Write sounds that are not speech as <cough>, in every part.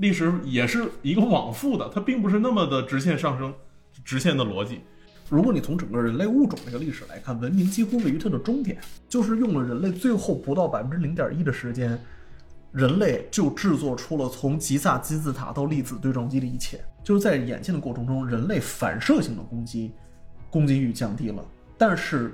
历史也是一个往复的，它并不是那么的直线上升、直线的逻辑。如果你从整个人类物种这个历史来看，文明几乎位于它的终点，就是用了人类最后不到百分之零点一的时间，人类就制作出了从吉萨金字塔到粒子对撞机的一切。就是在演进的过程中，人类反射性的攻击攻击欲降低了，但是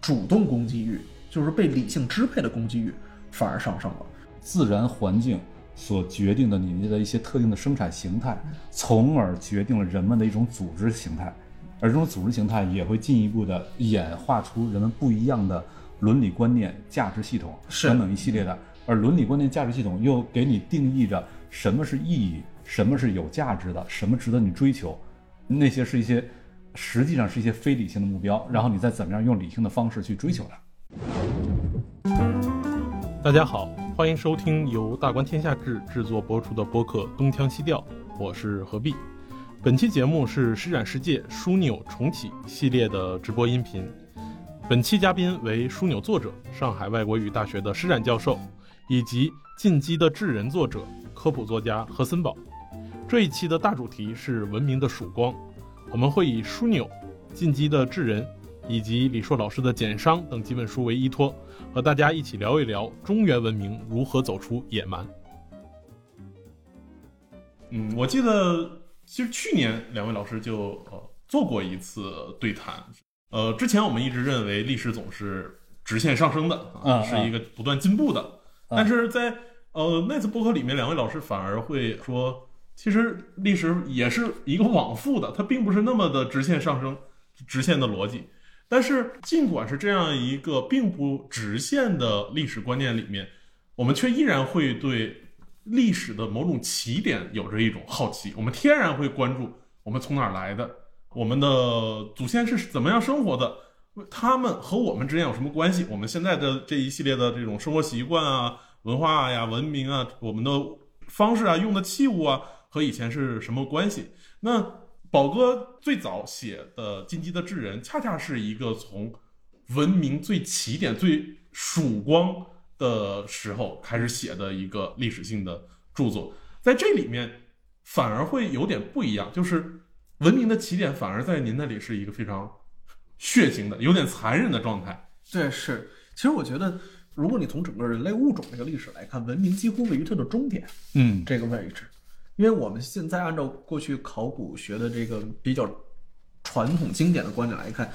主动攻击欲，就是被理性支配的攻击欲反而上升了。自然环境所决定的你的一些特定的生产形态，从而决定了人们的一种组织形态，而这种组织形态也会进一步的演化出人们不一样的伦理观念、价值系统是等等一系列的。而伦理观念、价值系统又给你定义着什么是意义，什么是有价值的，什么值得你追求，那些是一些实际上是一些非理性的目标，然后你再怎么样用理性的方式去追求它。大家好，欢迎收听由大观天下志制作播出的播客《东腔西调》，我是何必。本期节目是施展世界枢纽重启系列的直播音频。本期嘉宾为枢纽作者、上海外国语大学的施展教授，以及《进击的智人》作者、科普作家何森堡。这一期的大主题是文明的曙光，我们会以枢纽、进击的智人以及李硕老师的《简商》等几本书为依托。和大家一起聊一聊中原文明如何走出野蛮。嗯，我记得其实去年两位老师就呃做过一次对谈。呃，之前我们一直认为历史总是直线上升的啊，嗯是一个不断进步的。但是在呃那次播客里面，两位老师反而会说，其实历史也是一个往复的，它并不是那么的直线上升、直线的逻辑。但是，尽管是这样一个并不直线的历史观念里面，我们却依然会对历史的某种起点有着一种好奇。我们天然会关注我们从哪儿来的，我们的祖先是怎么样生活的，他们和我们之间有什么关系？我们现在的这一系列的这种生活习惯啊、文化呀、文明啊、我们的方式啊、用的器物啊，和以前是什么关系？那宝哥最早写的《进击的智人》，恰恰是一个从文明最起点、最曙光的时候开始写的一个历史性的著作，在这里面反而会有点不一样，就是文明的起点反而在您那里是一个非常血腥的、有点残忍的状态。对，是。其实我觉得，如果你从整个人类物种这个历史来看，文明几乎位于它的终点嗯，这个位置，因为我们现在按照过去考古学的这个比较传统经典的观点来看，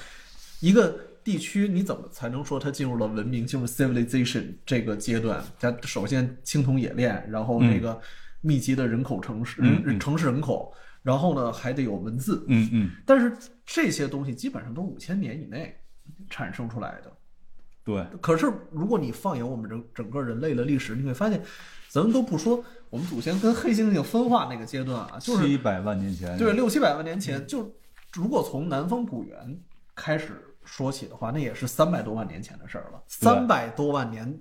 一个地区你怎么才能说它进入了文明，进入 civilization 这个阶段？它首先青铜冶炼，然后那个密集的人口城市、嗯嗯城市人口，然后呢还得有文字，嗯嗯，但是这些东西基本上都是五千年以内产生出来的。对，可是如果你放眼我们整整个人类的历史，你会发现，咱们都不说我们祖先跟黑猩猩分化那个阶段啊，就是七百万年前，对六七百万年前，就如果从南方古猿开始说起的话，那也是三百多万年前的事儿了。三百多万年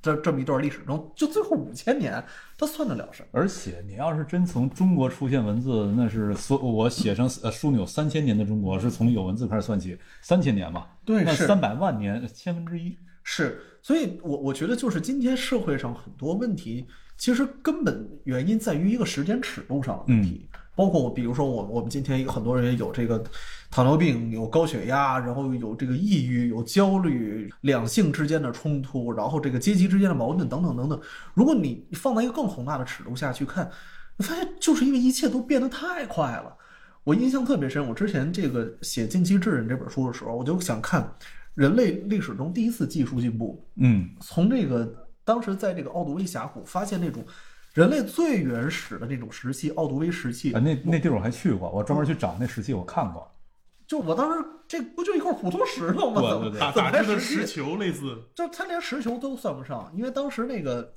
这这么一段历史中，就最后五千年，它算得了什么？而且你要是真从中国出现文字，那是所我写成呃枢纽三千年的中国，是从有文字开始算起，三千年嘛，对是三百万年千分之一，是，所以我我觉得就是今天社会上很多问题，其实根本原因在于一个时间尺度上的问题。包括我，比如说我我们今天有很多人有这个糖尿病，有高血压，然后有这个抑郁，有焦虑，两性之间的冲突，然后这个阶级之间的矛盾等等等等。如果你放在一个更宏大的尺度下去看，你发现就是因为一切都变得太快了。我印象特别深，我之前这个写《近期智人》这本书的时候，我就想看人类历史中第一次技术进步，嗯从这个当时在这个奥杜威峡谷发现那种人类最原始的那种石器，奥杜威石器啊，，那那地儿我还去过，我专门去找那石器，我看过，就我当时这不就一块普通石头吗？对怎么怎么打制的石？球类似，就他连石球都算不上，因为当时那个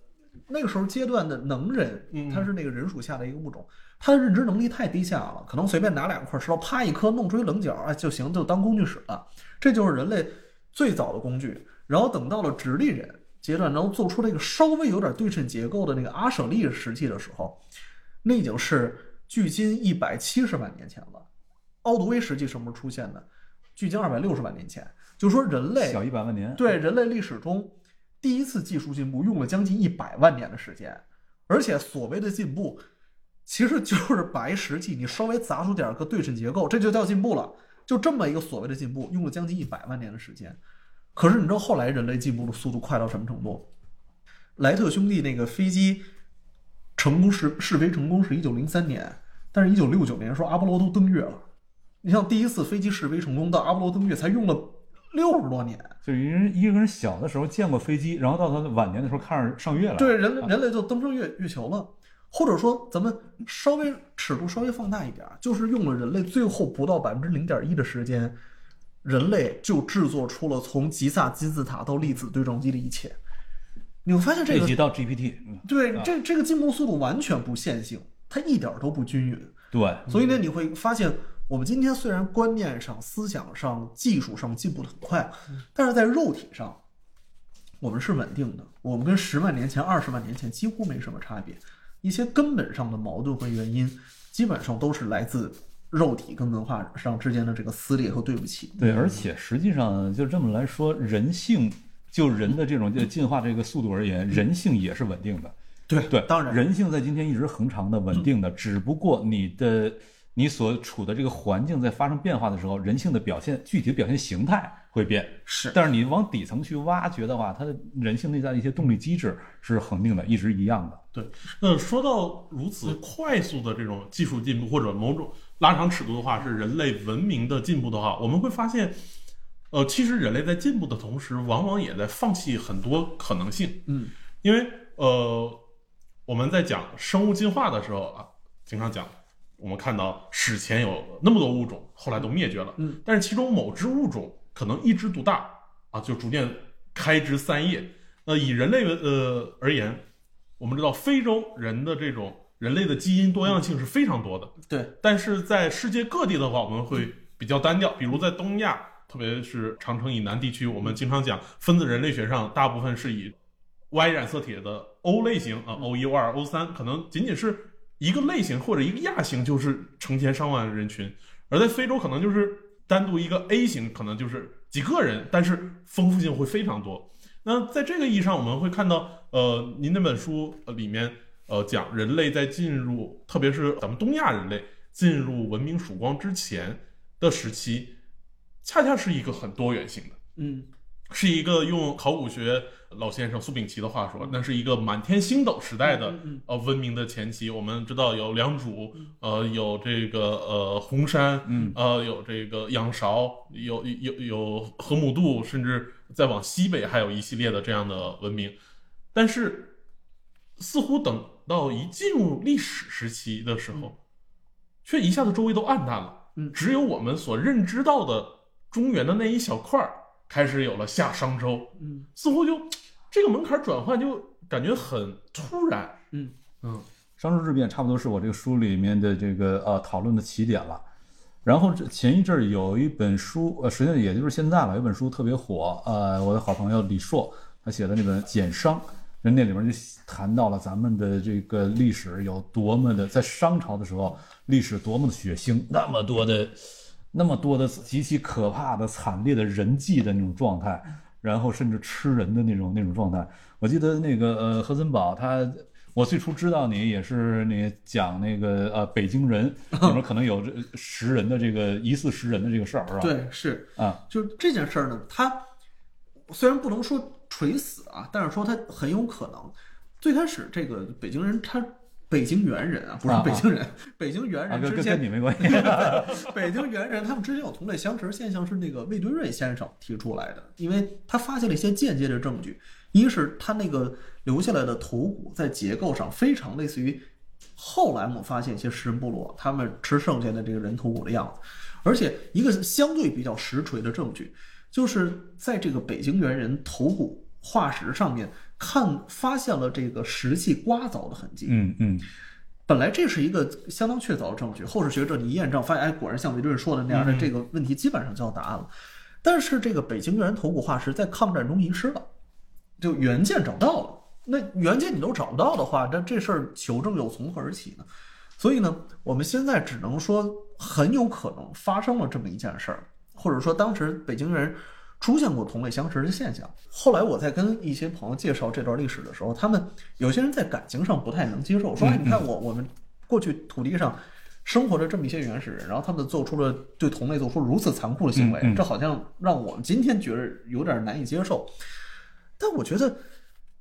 那个时候阶段的能人嗯，他是那个人属下的一个物种，他的认知能力太低下了，可能随便拿两块石头，啪一颗弄出一棱角，哎就行，就当工具使了。这就是人类最早的工具。然后等到了直立人阶段，然后做出那个稍微有点对称结构的那个阿舍利石器的时候，那已经是距今一百七十万年前了。奥杜威石器什么时候出现的？距今二百六十万年前。就是说人类小一百万年，对人类历史中第一次技术进步用了将近一百万年的时间，而且所谓的进步其实就是把一实际你稍微砸出点个对称结构，这就叫进步了。就这么一个所谓的进步，用了将近一百万年的时间。可是你知道后来人类进步的速度快到什么程度？莱特兄弟那个飞机成功试试飞成功是一九零三年，但是一九六九年说阿波罗都登月了。你像第一次飞机试飞成功到阿波罗登月才用了六十多年。就一个人一个人小的时候见过飞机，然后到他的晚年的时候看着上月了。对，人类人类就登上月月球了。或者说，咱们稍微尺度稍微放大一点，就是用了人类最后不到百分之零点一的时间，人类就制作出了从吉萨金字塔到粒子对撞机的一切。你会发现这个到 GPT，嗯对这这个进步速度完全不线性，它一点儿都不均匀。对，所以呢，你会发现，我们今天虽然观念上、思想上、技术上进步的很快，但是在肉体上，我们是稳定的。我们跟十万年前、二十万年前几乎没什么差别。一些根本上的矛盾和原因，基本上都是来自肉体跟文化上之间的这个撕裂和对不起。对，而且实际上就这么来说，人性就人的这种就进化这个速度而言，人性也是稳定的。对对，当然人性在今天一直恒长的、稳定的，只不过你的你所处的这个环境在发生变化的时候，人性的表现具体的表现形态会变。是但是你往底层去挖掘的话，它的人性内在的一些动力机制是恒定的，一直一样的。对，那说到如此快速的这种技术进步，或者某种拉长尺度的话，是人类文明的进步的话，我们会发现，呃，其实人类在进步的同时，往往也在放弃很多可能性。嗯，因为呃，我们在讲生物进化的时候啊，经常讲，我们看到史前有那么多物种，后来都灭绝了。嗯，但是其中某只物种可能一枝独大啊，就逐渐开枝散叶。那以人类呃而言，我们知道非洲人的这种人类的基因多样性是非常多的，对，但是在世界各地的话，我们会比较单调。比如在东亚，特别是长城以南地区，我们经常讲分子人类学上，大部分是以 Y 染色体的 O 类型啊，O 一、O 二、O 三，可能仅仅是一个类型或者一个亚型，就是成千上万人群；而在非洲，可能就是单独一个 A 型，可能就是几个人，但是丰富性会非常多。那在这个意义上，我们会看到，呃，您那本书呃里面，呃，讲人类在进入，特别是咱们东亚人类进入文明曙光之前的时期，恰恰是一个很多元性的，嗯，是一个用考古学老先生苏秉琦的话说，那是一个满天星斗时代的嗯呃文明的前期。我们知道有良渚，呃，有这个呃红山，嗯，呃，有这个仰韶，有有有河姆渡，甚至再往西北还有一系列的这样的文明。但是，似乎等到一进入历史时期的时候，却一下子周围都暗淡了。嗯只有我们所认知到的中原的那一小块儿开始有了夏商周，嗯似乎就这个门槛转换就感觉很突然。嗯嗯商周之变差不多是我这个书里面的这个呃讨论的起点了。然后这前一阵儿有一本书，呃，实际上也就是现在了，有本书特别火，呃，我的好朋友李硕他写的那本《简商》，人那里面就谈到了咱们的这个历史有多么的，在商朝的时候历史多么的血腥，那么多的那么多的极其可怕的惨烈的人际的那种状态，然后甚至吃人的那种那种状态。我记得那个呃何森堡他。我最初知道你也是你讲那个呃北京人 <laughs> 里面可能有这食人的这个疑似食人的这个事儿是吧？对，是啊，就是这件事儿呢，他虽然不能说垂死啊，但是说他很有可能。最开始这个北京人他。北京猿人啊，不是北京人，北京猿人之前跟你没关系。<laughs> 北京猿人他们之间有同类相持现象，是那个魏敦瑞先生提出来的，因为他发现了一些间接的证据，一是他那个留下来的头骨在结构上非常类似于后来我们发现一些食人部落他们吃剩下的这个人头骨的样子，而且一个相对比较实锤的证据，就是在这个北京猿人头骨化石上面看发现了这个石器刮凿的痕迹，嗯嗯本来这是一个相当确凿的证据，后世学者你一验证，发现哎，果然像维顿说的那样，那嗯这个问题基本上就要答案了。但是这个北京猿人头骨化石在抗战中遗失了，就原件找不到了。那原件你都找不到的话，那这事儿求证又从何而起呢？所以呢，我们现在只能说很有可能发生了这么一件事儿，或者说当时北京人出现过同类相食的现象。后来我在跟一些朋友介绍这段历史的时候，他们有些人在感情上不太能接受，说：“哎，你看我我们过去土地上生活着这么一些原始人，然后他们做出了对同类做出如此残酷的行为，这好像让我们今天觉得有点难以接受。但我觉得，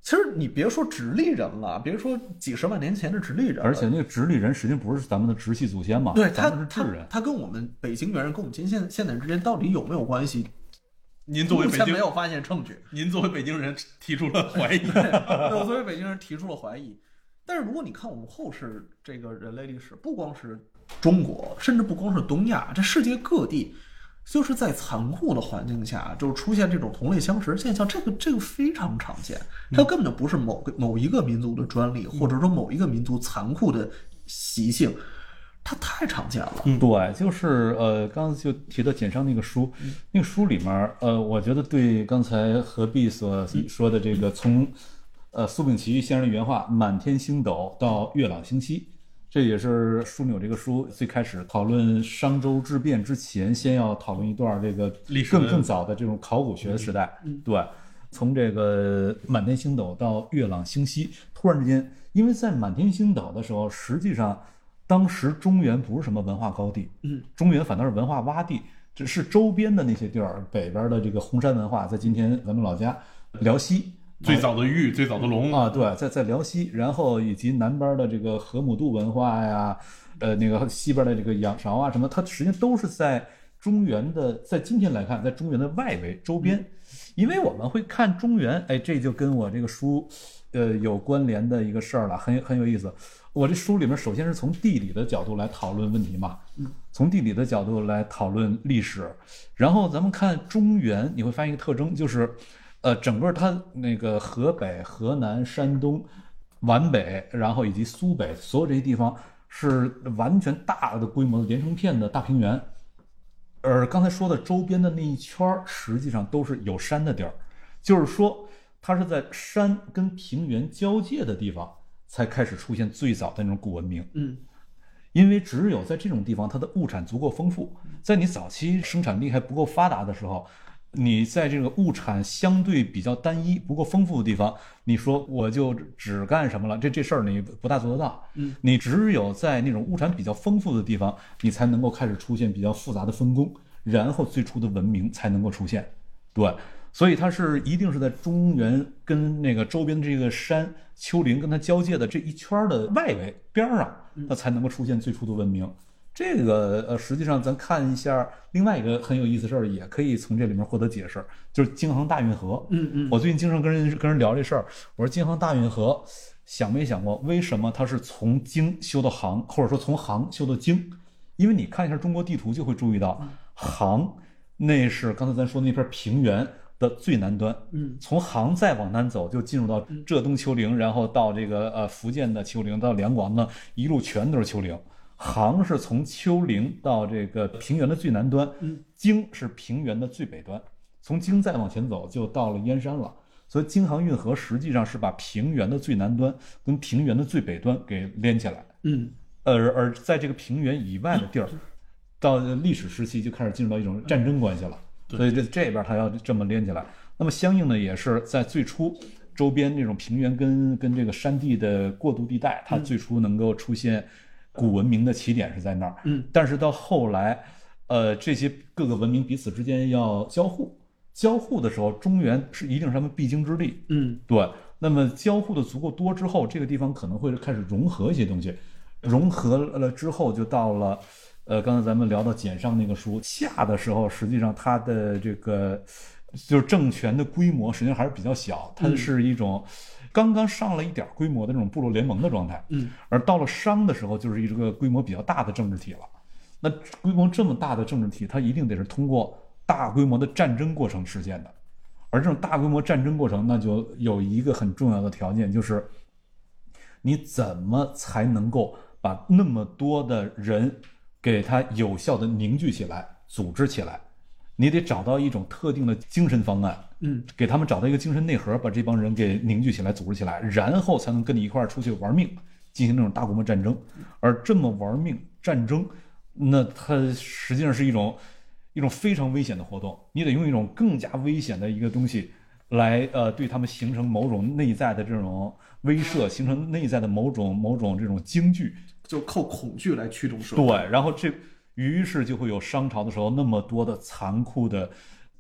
其实你别说直立人了，别说几十万年前的直立人，而且那个直立人实际上不是咱们的直系祖先嘛，对他咱们是他智人。他跟我们北京猿人跟我们今现现代人之间到底有没有关系？您作为北京目前没，有发现证据。您作为北京人提出了怀疑。对，我作为北京人提出了怀疑。但是如果你看我们后世这个人类历史，不光是中国，甚至不光是东亚，这世界各地，就是在残酷的环境下，就是出现这种同类相食现象，这个这个非常常见。它根本就不是某个某一个民族的专利，或者说某一个民族残酷的习性，它太常见了。对，就是呃，刚才就提到简商那个书，那个书里面，呃，我觉得对刚才何必所说的这个从呃苏秉琦先生的原话“满天星斗”到月朗星稀，这也是枢纽这个书最开始讨论商周之变之前，先要讨论一段这个历史更更早的这种考古学的时代。对，从这个满天星斗到月朗星稀，突然之间，因为在满天星斗的时候，实际上当时中原不是什么文化高地，嗯，中原反倒是文化洼地，只是周边的那些地儿，北边的这个红山文化，在今天咱们老家辽西。最早的玉，最早的龙，啊，对，在在辽西，然后以及南边的这个河姆渡文化呀，呃，那个西边的这个仰韶啊什么，它实际上都是在中原的，在今天来看，在中原的外围周边，因为我们会看中原，哎，这就跟我这个书，呃，有关联的一个事儿了，很很有意思。我这书里面首先是从地理的角度来讨论问题嘛，从地理的角度来讨论历史，然后咱们看中原，你会发现一个特征，就是，呃，整个它那个河北、河南、山东、皖北，然后以及苏北，所有这些地方是完全大的规模的连成片的大平原，而刚才说的周边的那一圈儿，实际上都是有山的地儿，就是说它是在山跟平原交界的地方才开始出现最早的那种古文明。嗯，因为只有在这种地方，它的物产足够丰富，在你早期生产力还不够发达的时候，你在这个物产相对比较单一、不够丰富的地方，你说我就只干什么了？这这事儿你不大做得到。嗯，你只有在那种物产比较丰富的地方，你才能够开始出现比较复杂的分工，然后最初的文明才能够出现。对，所以它是一定是在中原跟那个周边的这个山丘陵跟它交界的这一圈儿的外围边儿上，它才能够出现最初的文明。这个呃，实际上咱看一下另外一个很有意思事儿，也可以从这里面获得解释，就是京杭大运河。嗯嗯，我最近经常跟人跟人聊这事儿，我说京杭大运河，想没想过为什么它是从京修到杭，或者说从杭修到京？因为你看一下中国地图就会注意到，杭那是刚才咱说的那片平原的最南端，嗯，从杭再往南走就进入到浙东丘陵，然后到这个呃福建的丘陵，到两广呢一路全都是丘陵。杭是从丘陵到这个平原的最南端，嗯，京是平原的最北端，从京再往前走就到了燕山了。所以京杭运河实际上是把平原的最南端跟平原的最北端给连起来。嗯而而在这个平原以外的地儿，到历史时期就开始进入到一种战争关系了。所以这这边它要这么连起来，那么相应的也是在最初周边那种平原跟跟这个山地的过渡地带，它最初能够出现古文明的起点是在那儿。嗯，但是到后来，呃，这些各个文明彼此之间要交互，交互的时候，中原是一定是他们必经之地。嗯对，那么交互的足够多之后，这个地方可能会开始融合一些东西，融合了之后就到了，呃，刚才咱们聊到简上那个书夏的时候，实际上它的这个就是政权的规模实际上还是比较小，它是一种刚刚上了一点规模的这种部落联盟的状态，嗯，而到了商的时候，就是一个规模比较大的政治体了。那规模这么大的政治体，它一定得是通过大规模的战争过程实现的。而这种大规模战争过程，那就有一个很重要的条件，就是你怎么才能够把那么多的人给他有效的凝聚起来、组织起来？你得找到一种特定的精神方案，嗯，给他们找到一个精神内核，把这帮人给凝聚起来、组织起来，然后才能跟你一块儿出去玩命，进行那种大规模战争。而这么玩命战争，那它实际上是一种一种非常危险的活动。你得用一种更加危险的一个东西来呃对他们形成某种内在的这种威慑，形成内在的某种某种这种惊惧。就靠恐惧来驱动社会。对，然后这于是就会有商朝的时候那么多的残酷的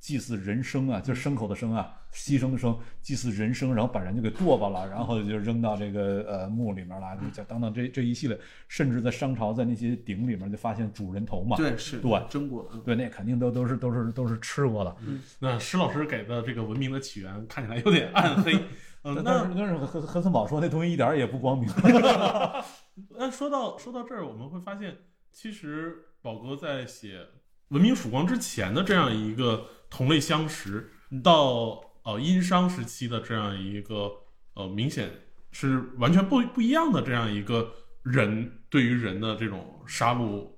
祭祀人生啊，就是牲口的生啊，牺牲的生，祭祀人生，然后把人就给剁吧了，然后就扔到这个呃墓里面了，就等等这这一系列，甚至在商朝在那些鼎里面就发现主人头嘛，对，是对蒸过。的对，那肯定都都是都是都是吃过的。那施老师给的这个文明的起源看起来有点暗黑。<laughs> 那是但是何何森堡说那东西一点儿也不光明。<laughs> 那说到说到这儿，我们会发现，其实宝哥在写《文明曙光》之前的这样一个同类相识，到呃殷商时期的这样一个呃明显是完全不不一样的这样一个人对于人的这种杀戮，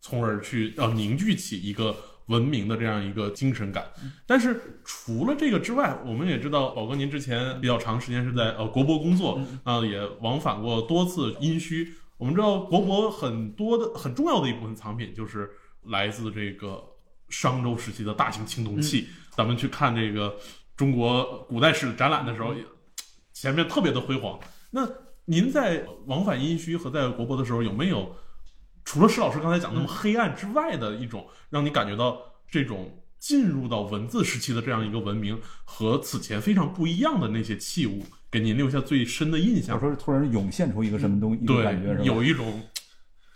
从而去呃凝聚起一个文明的这样一个精神感。但是除了这个之外，我们也知道宝哥您之前比较长时间是在呃国博工作啊、也往返过多次殷墟。我们知道国博很多的很重要的一部分藏品就是来自这个商周时期的大型青铜器。咱们去看这个中国古代史展览的时候，也前面特别的辉煌。那您在往返殷墟和在国博的时候，有没有除了施老师刚才讲那么黑暗之外的一种，让你感觉到这种进入到文字时期的这样一个文明和此前非常不一样的那些器物，给您留下最深的印我象？说突然涌现出一个什么东西，一种感觉是吧？对，有一种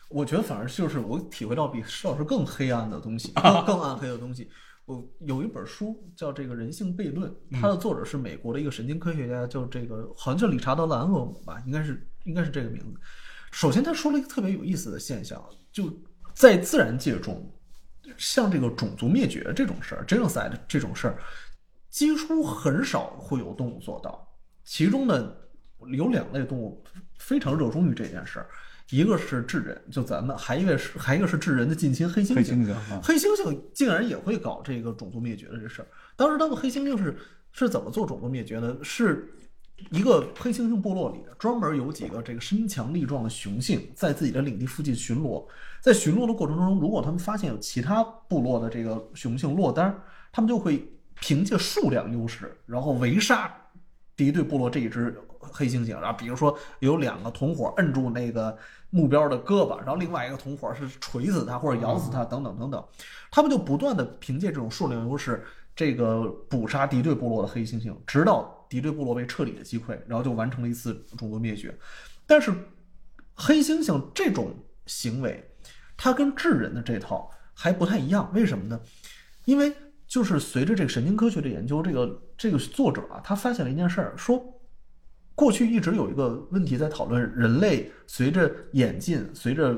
我觉得反而就是我体会到比施老师更黑暗的东西，<laughs> 更更暗黑的东西。我有一本书叫《这个人性悖论》，它的作者是美国的一个神经科学家，叫这个好像叫理查德·兰厄姆吧，应该是应该是这个名字。首先，他说了一个特别有意思的现象，就在自然界中，像这个种族灭绝这种事儿，genocide 这种事儿，几乎很少会有动物做到。其中呢，有两类动物非常热衷于这件事儿，一个是智人，就咱们，还一个是还一个是智人的近亲黑猩黑猩。猩猩啊，黑猩猩竟然也会搞这个种族灭绝的这事儿。当时他们黑猩猩是是怎么做种族灭绝呢？是一个黑猩猩部落里专门有几个这个身强力壮的雄性在自己的领地附近巡逻，在巡逻的过程中，如果他们发现有其他部落的这个雄性落单，他们就会凭借数量优势，然后围杀敌对部落这一只黑猩猩。然后比如说有两个同伙摁住那个目标的胳膊，然后另外一个同伙是锤死他或者咬死他，等等等等，他们就不断的凭借这种数量优势，这个捕杀敌对部落的黑猩猩，直到敌对部落被彻底的击溃，然后就完成了一次种族灭绝。但是黑猩猩这种行为，它跟智人的这套还不太一样，为什么呢？因为就是随着这个神经科学的研究，这个这个作者啊，他发现了一件事儿，说过去一直有一个问题在讨论，人类随着演进，随着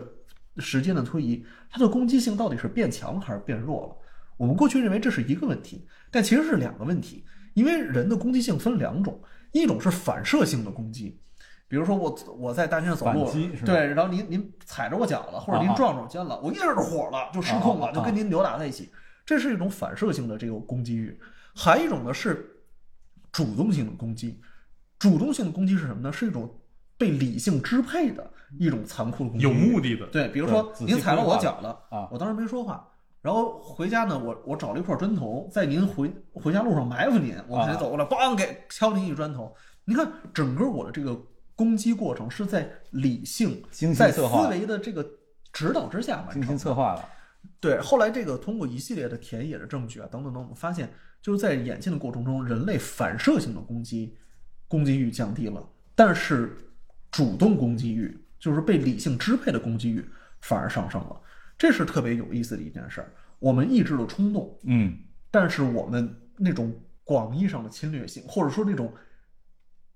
时间的推移，它的攻击性到底是变强还是变弱了？我们过去认为这是一个问题，但其实是两个问题，因为人的攻击性分两种，一种是反射性的攻击。比如说我我在大街上走路对，然后您您踩着我脚了，或者您撞着我肩了，我一下就火了，就失控了，就跟您扭打在一起，这是一种反射性的这个攻击欲。还有一种呢是主动性的攻击，主动性的攻击是什么呢？是一种被理性支配的一种残酷的攻击，有目的的。对，比如说您踩了我脚了啊我当时没说话，然后回家呢，我我找了一块砖头，在您回回家路上埋伏您，我啊才走过来，梆给敲您一砖头。你看，整个我的这个攻击过程是在理性、精心在思维的这个指导之下完成的。心策划了。对，后来这个通过一系列的田野的证据啊，等等等，我们发现就是在演进的过程中，人类反射性的攻击攻击欲降低了，但是主动攻击欲，就是被理性支配的攻击欲反而上升了，这是特别有意思的一件事儿。我们抑制了冲动，嗯，但是我们那种广义上的侵略性，或者说那种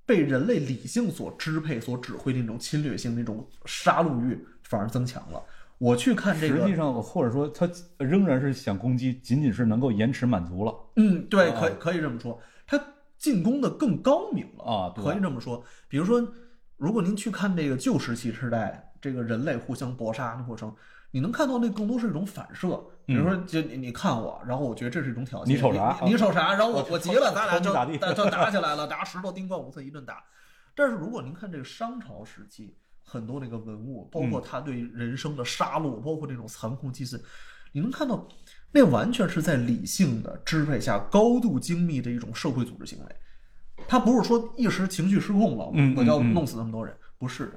被人类理性所支配、所指挥的那种侵略性、那种杀戮欲，反而增强了。我去看这个，实际上或者说他仍然是想攻击，仅仅是能够延迟满足了嗯，对，啊可以可以这么说，他进攻的更高明了啊对可以这么说。比如说，如果您去看这个旧石器时代，这个人类互相搏杀的过程，你能看到那更多是一种反射。比如说，就你你看我，然后我觉得这是一种挑衅，嗯你瞅啥你你瞅啥？然后我我我急了，咱俩就就打起来了，<laughs> 拿石头叮咣五四一顿打。但是如果您看这个商朝时期，很多那个文物，包嗯括他对人生的杀戮，包括这种残酷祭祀，你能看到，那完全是在理性的支配下高度精密的一种社会组织行为。他不是说一时情绪失控了，嗯我要弄死那么多人，不是的，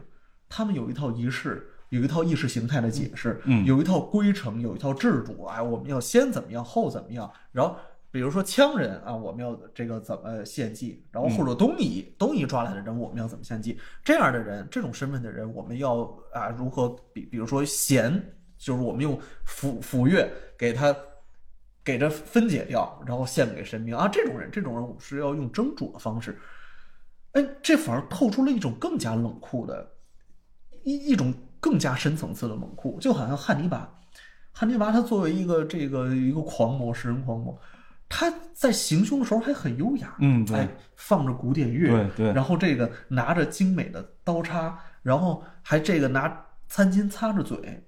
他们有一套仪式，有一套意识形态的解释，嗯有一套规程，有一套制度，哎，我们要先怎么样，后怎么样，然后。比如说羌人啊，我们要这个怎么献祭，然后或者东夷、东夷抓来的人，我们要怎么献祭？这样的人，这种身份的人，我们要啊如何比？比如说弦，就是我们用斧斧钺给他给它分解掉，然后献给神明啊。这种人，这种人我们是要用蒸煮的方式。哎，这反而透出了一种更加冷酷的一一种更加深层次的冷酷，就好像汉尼拔，汉尼拔他作为一个这个一个狂魔，食人狂魔。他在行凶的时候还很优雅，嗯对哎，放着古典乐，对对然后这个拿着精美的刀叉，然后还这个拿餐巾擦着嘴，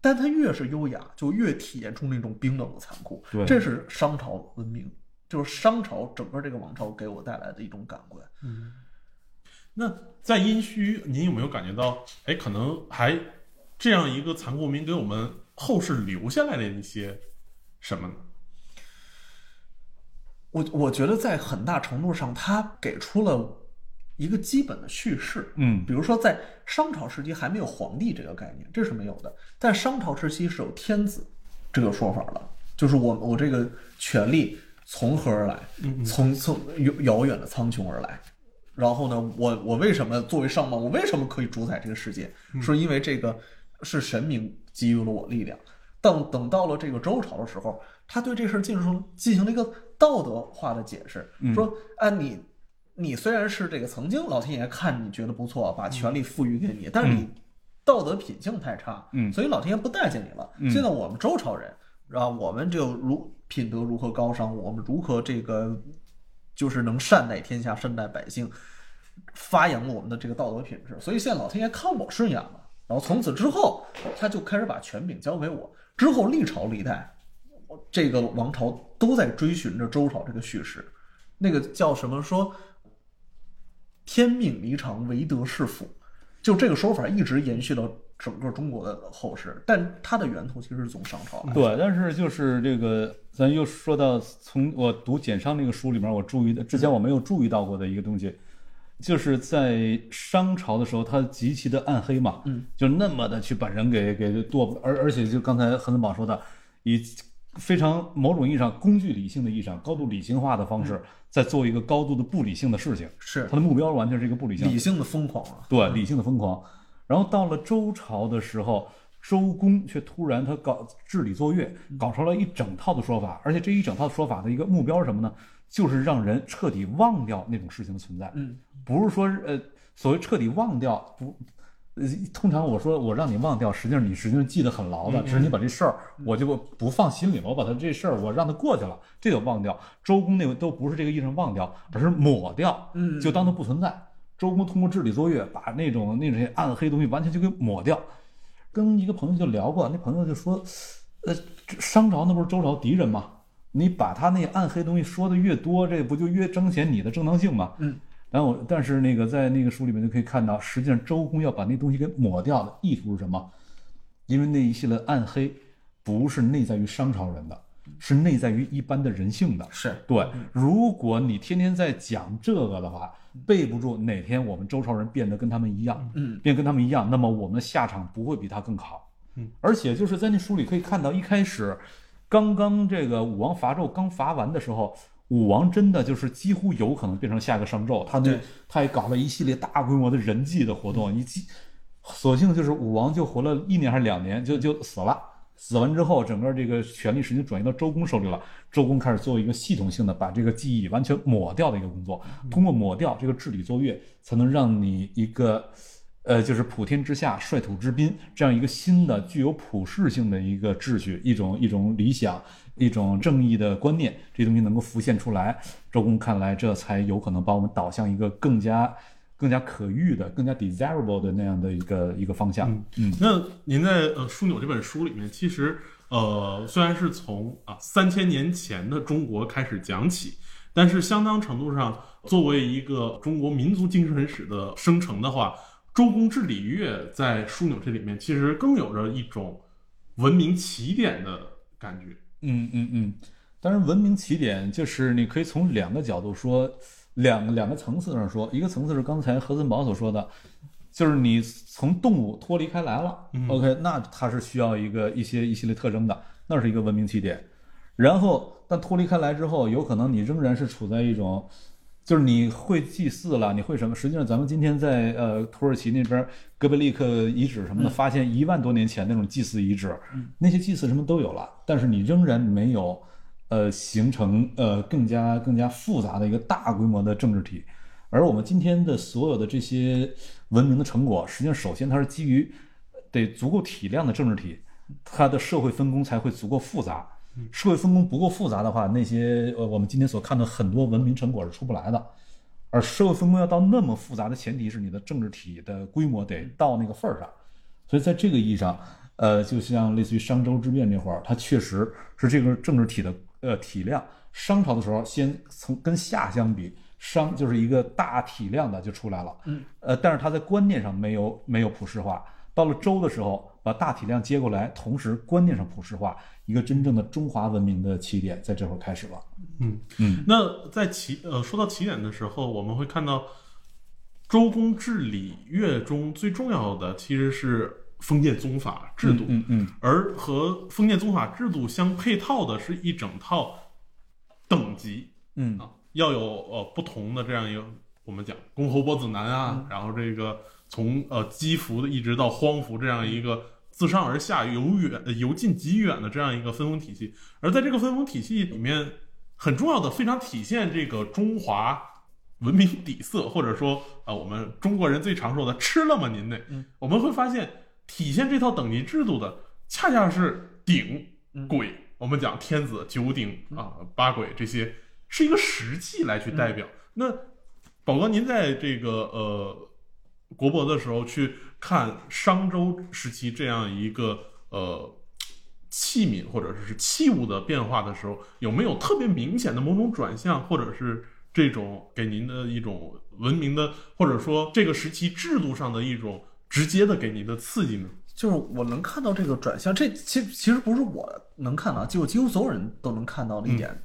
但他越是优雅，就越体现出那种冰冷的残酷。对这是商朝文明，就是商朝整个这个王朝给我带来的一种感官。那在殷墟，您有没有感觉到，哎，可能还这样一个残酷民给我们后世留下来的一些什么呢？我我觉得在很大程度上，他给出了一个基本的叙事。嗯比如说，在商朝时期还没有皇帝这个概念，这是没有的。但商朝时期是有天子这个说法的，就是我我这个权力从何而来？嗯从从遥遥远的苍穹而来。然后呢，我我为什么作为上王，我为什么可以主宰这个世界？是因为这个是神明给予了我力量。等等到了这个周朝的时候，他对这事儿进行进行了一个道德化的解释，说啊，你你虽然是这个曾经老天爷看你觉得不错，把权力赋予给你，但是你道德品性太差，嗯所以老天爷不待见你了。现在我们周朝人，啊，我们就如品德如何高尚，我们如何这个就是能善待天下，善待百姓，发扬我们的这个道德品质。所以现在老天爷看我顺眼了，然后从此之后，他就开始把权柄交给我。之后历朝历代，这个王朝都在追寻着周朝这个叙事，那个叫什么说“天命弥长，唯德是辅”，就这个说法一直延续到整个中国的后世，但它的源头其实是从商朝。对，但是就是这个，咱又说到从我读简商那个书里面，我注意的之前我没有注意到过的一个东西，就是在商朝的时候，它极其的暗黑嘛，嗯，就那么的去把人给给剁，而而且就刚才何森宝说的，以非常某种意义上工具理性的意义上，高度理性化的方式，在做一个高度的不理性的事情，是他的目标完全是一个不理性理性的疯狂啊！对，理性的疯狂。然后到了周朝的时候，周公却突然他搞治理作乐，搞出了一整套的说法，而且这一整套说法的一个目标是什么呢？就是让人彻底忘掉那种事情的存在。嗯，不是说呃，所谓彻底忘掉，不，呃，通常我说我让你忘掉，实际上你实际上记得很牢的，只是你把这事儿我就不放心里了，我把它这事儿我让它过去了，这个忘掉。周公那个都不是这个意义上忘掉，而是抹掉，嗯就当它不存在。周公通过治理作乐，把那种那种些暗黑东西完全就给抹掉。跟一个朋友就聊过，那朋友就说，呃，商朝那不是周朝敌人吗？你把他那暗黑东西说的越多，这不就越彰显你的正当性吗？嗯。然后，但是那个在那个书里面就可以看到，实际上周公要把那东西给抹掉的意图是什么？因为那一系列暗黑不是内在于商朝人的，是内在于一般的人性的。是对，如果你天天在讲这个的话，备不住哪天我们周朝人变得跟他们一样，嗯，变跟他们一样，那么我们的下场不会比他更好。嗯，而且就是在那书里可以看到，一开始刚刚这个武王伐纣刚伐完的时候，武王真的就是几乎有可能变成下一个商纣，他那对他也搞了一系列大规模的人祭的活动，你几，所幸就是武王就活了一年还是两年就就死了。死完之后，整个这个权力实际转移到周公手里了。周公开始做一个系统性的把这个记忆完全抹掉的一个工作，通过抹掉这个治理作乐，才能让你一个，呃，就是普天之下率土之滨这样一个新的具有普世性的一个秩序，一种一种理想，一种正义的观念，这东西能够浮现出来。周公看来，这才有可能把我们导向一个更加。更加可遇的、更加 desirable 的那样的一个一个方向，嗯，那您在呃《枢纽》这本书里面，其实呃虽然是从啊三千年前的中国开始讲起，但是相当程度上，作为一个中国民族精神史的生成的话，周公治理乐在《枢纽》这里面其实更有着一种文明起点的感觉。嗯嗯嗯，当然，文明起点就是你可以从两个角度说，两个两个层次上说。一个层次是刚才何森宝所说的，就是你从动物脱离开来了、嗯 o k 那它是需要一个一些一系列特征的，那是一个文明起点。然后，但脱离开来之后，有可能你仍然是处在一种，就是你会祭祀了，你会什么？实际上，咱们今天在呃土耳其那边哥贝利克遗址什么的，发现一万多年前那种祭祀遗址，那些祭祀什么都有了，但是你仍然没有呃形成呃更加更加复杂的一个大规模的政治体。而我们今天的所有的这些文明的成果，实际上首先它是基于得足够体量的政治体，它的社会分工才会足够复杂。社会分工不够复杂的话，那些呃我们今天所看的很多文明成果是出不来的。而社会分工要到那么复杂的前提是你的政治体的规模得到那个份儿上。所以在这个意义上，呃，就像类似于商周之变那会儿，它确实是这个政治体的呃体量。商朝的时候，先从跟夏相比，商就是一个大体量的就出来了，嗯，呃，但是它在观念上没有没有普世化。到了周的时候，把大体量接过来，同时观念上普世化，一个真正的中华文明的起点在这会儿开始了。嗯嗯，那在起呃说到起点的时候，我们会看到周公治理乐中最重要的其实是封建宗法制度，嗯嗯而和封建宗法制度相配套的是一整套等级嗯。啊，要有呃不同的这样一个我们讲公侯伯子男啊，嗯。然后这个从呃积福的一直到荒服这样一个自上而下由远呃由近及远的这样一个分封体系，而在这个分封体系里面，很重要的非常体现这个中华文明底色，或者说啊、呃我们中国人最常说的“吃了吗您那”，嗯。我们会发现体现这套等级制度的，恰恰是鼎嗯鬼。我们讲天子、九鼎啊、八鬼这些，是一个实际来去代表。那宝哥，您在这个呃国博的时候去看商周时期这样一个呃器皿或者是器物的变化的时候，有没有特别明显的某种转向，或者是这种给您的一种文明的，或者说这个时期制度上的一种直接的给你的刺激呢？就是我能看到这个转向，这其其实不是我能看到，就几乎所有人都能看到的一点，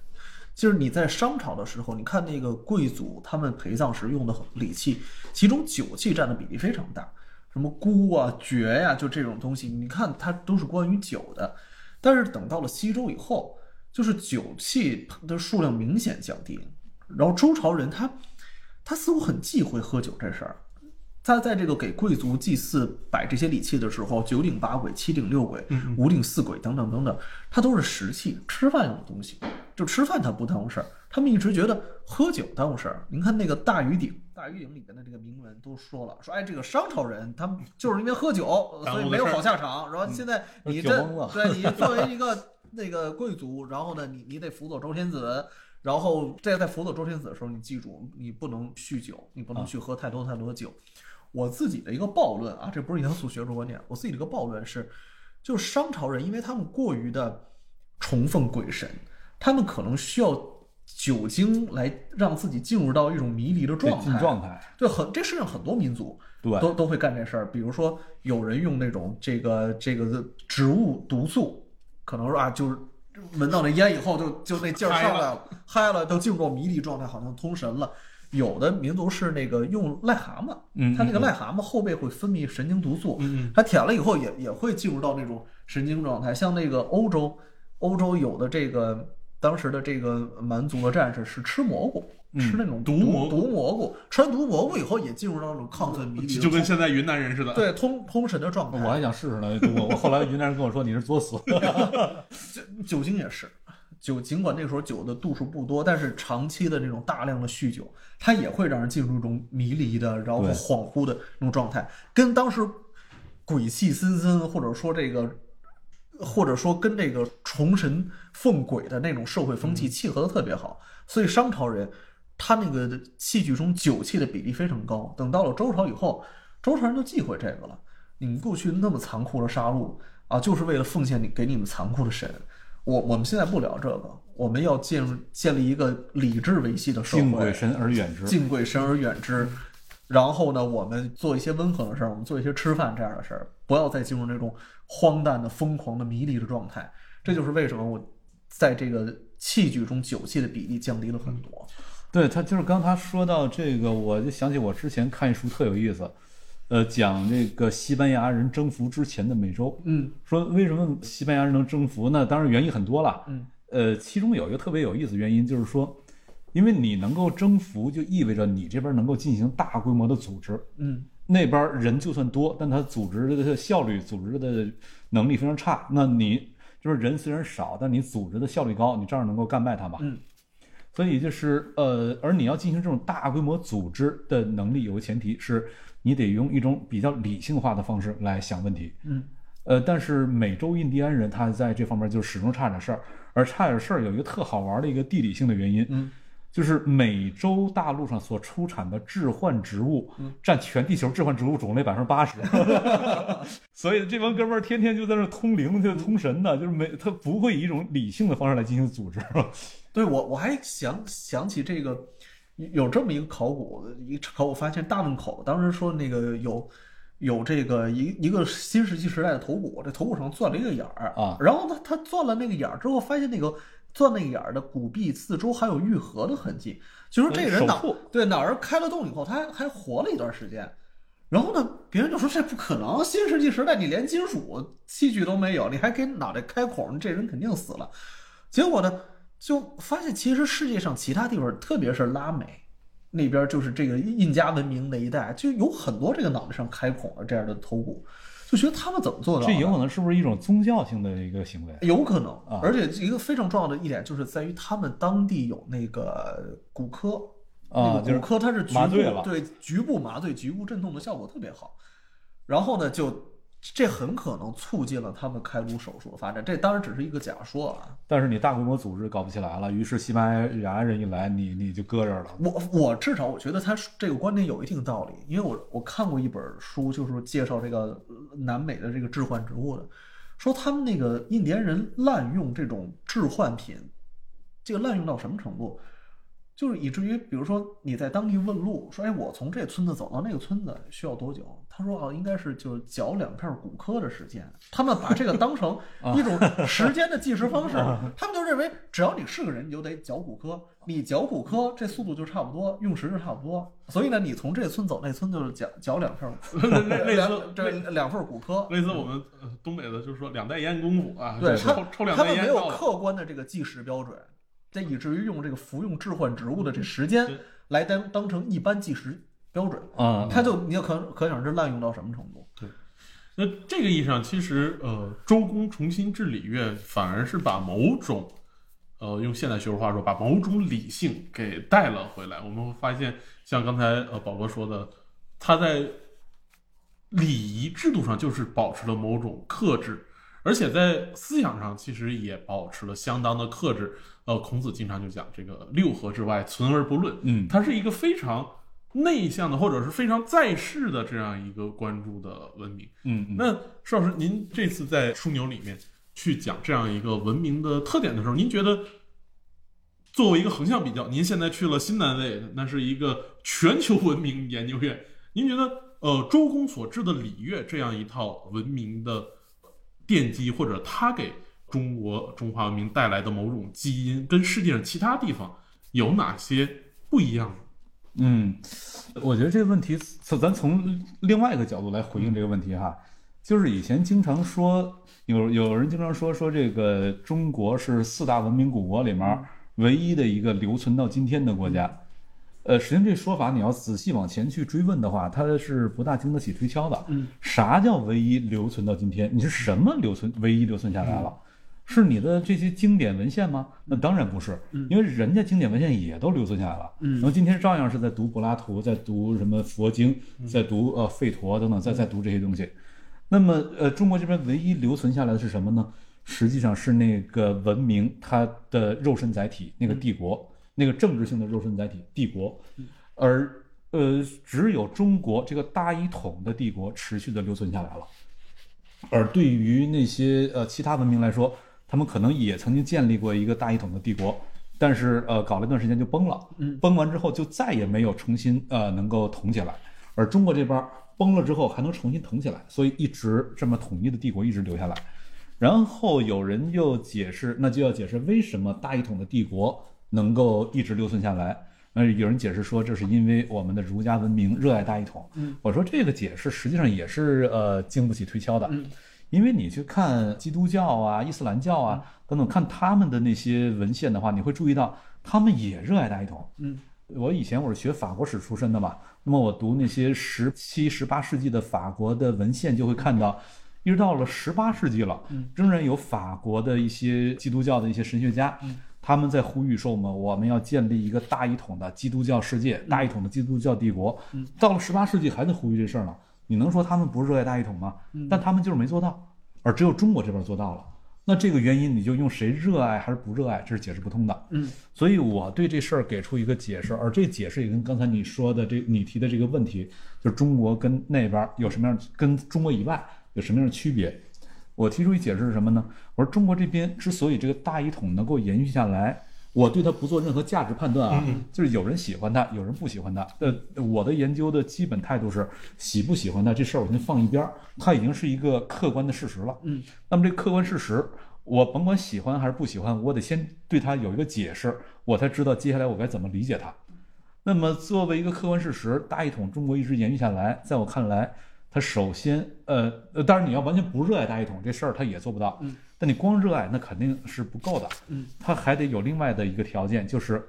就是你在商朝的时候，你看那个贵族他们陪葬时用的礼器，其中酒器占的比例非常大，什么菇啊、爵呀、就这种东西，你看它都是关于酒的。但是等到了西周以后，就是酒器的数量明显降低，然后周朝人他他似乎很忌讳喝酒这事儿。他在这个给贵族祭祀摆这些礼器的时候，九鼎八簋、七鼎六簋、五鼎四簋等等等等，它都是食器，吃饭用的东西。就吃饭它不耽误事儿，他们一直觉得喝酒耽误事儿。您看那个大禹鼎，大禹鼎里边的这个铭文都说了，说哎，这个商朝人他们就是因为喝酒，所以没有好下场。然后现在你这对你作为一个那个贵族，然后呢，你你得辅佐周天子，然后这在辅佐周天子的时候，你记住，你不能酗酒，你不能去喝太多太多的酒。我自己的一个暴论啊，这不是严肃学术观点，我自己的一个暴论是，就是商朝人，因为他们过于的崇奉鬼神，他们可能需要酒精来让自己进入到一种迷离的状态。进状态，对，很这世上很多民族对，都都会干这事儿。比如说，有人用那种这个这个植物毒素，可能说啊，就是闻到那烟以后就就那劲儿上来了，嗨了，都进入迷离状态，好像通神了。有的民族是那个用癞蛤蟆，嗯它那个嗯癞蛤蟆后背会分泌神经毒素，嗯它舔了以后也也会进入到那种神经状态。像那个欧洲，欧洲有的这个当时的这个蛮族的战士是吃蘑菇，嗯吃那种毒蘑菇毒蘑菇，吃完毒蘑菇以后也进入到那种亢奋迷离就跟现在云南人似的。<laughs> 对通通神的状态。我还想试试呢，我我后来云南人跟我说你是作死，<laughs> 酒精也是，酒尽管那个时候酒的度数不多，但是长期的这种大量的酗酒，它也会让人进入一种迷离的，然后恍惚的那种状态，跟当时鬼气森森，或者说这个，或者说跟这个崇神奉鬼的那种社会风气契合的特别好。所以商朝人他那个戏剧中酒气的比例非常高。等到了周朝以后，周朝人就忌讳这个了。你们过去那么残酷的杀戮啊，就是为了奉献你给你们残酷的神。我我们现在不聊这个，我们要建入建立一个理智维系的社敬鬼会，神而远之。敬鬼神而远之。然后呢，我们做一些温和的事儿，我们做一些吃饭这样的事儿，不要再进入那种荒诞的、疯狂的、迷离的状态。这就是为什么我在这个器具中酒气的比例降低了很多。对他就是刚才说到这个，我就想起我之前看一书特有意思，呃，讲这个西班牙人征服之前的美洲，嗯说为什么西班牙人能征服呢？当然原因很多了，嗯，呃，其中有一个特别有意思的原因，就是说，因为你能够征服，就意味着你这边能够进行大规模的组织，嗯那边人就算多，但他组织的效率、组织的能力非常差。那你就是人虽然少，但你组织的效率高，你照样能够干败他嘛。嗯。所以就是呃，而你要进行这种大规模组织的能力，有个前提是你得用一种比较理性化的方式来想问题。嗯呃，但是美洲印第安人他在这方面就始终差点事儿，而差点事儿有一个特好玩的一个地理性的原因，嗯，就是美洲大陆上所出产的致幻植物占全地球致幻植物种类百分之八十，<laughs> 所以这帮哥们儿天天就在那通灵，就通神的，就是没他不会以一种理性的方式来进行组织。<laughs> 对我我还想想起这个有这么一个考古，一个考古发现大汶口，当时说那个有有这个一一个新石器时代的头骨，这头骨上钻了一个眼儿啊，然后他，他钻了那个眼儿之后，发现那个钻那个眼儿的骨壁四周还有愈合的痕迹，就说这个人哪手术对哪儿开了洞以后，他还还活了一段时间。然后呢，别人就说这不可能，新世纪时代你连金属器具都没有，你还给脑袋开孔，这人肯定死了。结果呢，就发现其实世界上其他地方，特别是拉美那边，就是这个印加文明那一带，就有很多这个脑袋上开孔的这样的头骨，就觉得他们怎么做到的？这有可能是不是一种宗教性的一个行为？有可能啊，而且一个非常重要的一点就是在于他们当地有那个骨科，啊那个骨科它是局部麻醉了对局部麻醉、局部镇痛的效果特别好。然后呢，就这很可能促进了他们开颅手术的发展。这当然只是一个假说啊。但是你大规模组织搞不起来了，于是西班牙人一来，你你就搁这儿了。我我至少我觉得他这个观点有一定道理，因为我我看过一本书，就是介绍这个南美的这个致幻植物的，说他们那个印第安人滥用这种致幻品，这个滥用到什么程度？就是以至于，比如说你在当地问路，说，哎，我从这村子走到那个村子需要多久？他说，哦，应该是就嚼两片骨科的时间。他们把这个当成 <laughs> 一种时间的计时方式，<laughs> 他们就认为只要你是个人，你就得嚼骨科，你嚼骨科这速度就差不多，用时就差不多。所以呢，你从这村走那村就是嚼嚼两片，类 <laughs> 两似这两份骨科。类似我们呃东北的，就是说两袋烟功夫啊，对他抽抽两他们没有。客观的这个计时标准，这以至于用这个服用致幻植物的这时间来当当成一般计时标准，啊，他就你就可可想而知滥用到什么程度。对那这个意义上，其实呃，周公重新治礼乐，反而是把某种呃，用现代学术话说，把某种理性给带了回来。我们会发现，像刚才呃宝哥说的，他在礼仪制度上就是保持了某种克制，而且在思想上其实也保持了相当的克制。呃，孔子经常就讲这个六合之外，存而不论。嗯它是一个非常内向的，或者是非常在世的这样一个关注的文明。嗯嗯，那施老师，您这次在枢纽里面去讲这样一个文明的特点的时候，您觉得作为一个横向比较，您现在去了新南卫，那是一个全球文明研究院，您觉得呃周公所制的礼乐这样一套文明的奠基，或者他给中国中华文明带来的某种基因，跟世界上其他地方有哪些不一样？嗯，我觉得这个问题，从咱从另外一个角度来回应这个问题哈，就是以前经常说，有有人经常说说这个中国是四大文明古国里面唯一的一个留存到今天的国家。呃，实际上这说法你要仔细往前去追问的话，它是不大经得起推敲的。嗯，啥叫唯一留存到今天？你是什么留存唯一留存下来了？是你的这些经典文献吗？那当然不是，因为人家经典文献也都留存下来了。嗯然后今天照样是在读柏拉图，在读什么佛经，在读呃吠陀等等，在在读这些东西。那么呃，中国这边唯一留存下来的是什么呢？实际上是那个文明它的肉身载体，那个帝国，那个政治性的肉身载体帝国，而呃，只有中国这个大一统的帝国持续的留存下来了。而对于那些呃其他文明来说，他们可能也曾经建立过一个大一统的帝国，但是呃搞了一段时间就崩了，嗯崩完之后就再也没有重新呃能够统起来。而中国这边崩了之后还能重新统起来，所以一直这么统一的帝国一直留下来。然后有人又解释，那就要解释为什么大一统的帝国能够一直留存下来。呃，有人解释说这是因为我们的儒家文明热爱大一统。嗯，我说这个解释实际上也是呃经不起推敲的。嗯，因为你去看基督教啊、伊斯兰教啊等等，看他们的那些文献的话，你会注意到他们也热爱大一统。嗯，我以前我是学法国史出身的嘛，那么我读那些十七、十八世纪的法国的文献，就会看到，一直到了十八世纪了，嗯，仍然有法国的一些基督教的一些神学家，嗯，他们在呼吁说我们我们要建立一个大一统的基督教世界，大一统的基督教帝国。嗯，到了十八世纪还在呼吁这事儿呢，你能说他们不是热爱大一统吗？嗯但他们就是没做到，而只有中国这边做到了。那这个原因，你就用谁热爱还是不热爱，这是解释不通的。嗯，所以我对这事儿给出一个解释，而这解释也跟刚才你说的这你提的这个问题，就是中国跟那边有什么样，跟中国以外有什么样的区别。我提出一解释是什么呢？我说中国这边之所以这个大一统能够延续下来，我对它不做任何价值判断啊，就是有人喜欢它，有人不喜欢它。呃，我的研究的基本态度是喜不喜欢它这事儿我先放一边儿，它已经是一个客观的事实了。嗯，那么这客观事实，我甭管喜欢还是不喜欢，我得先对它有一个解释，我才知道接下来我该怎么理解它。那么作为一个客观事实，大一统中国一直延续下来，在我看来，它首先，呃，呃，当然你要完全不热爱大一统这事儿，它也做不到。嗯，但你光热爱那肯定是不够的。嗯，它还得有另外的一个条件，就是，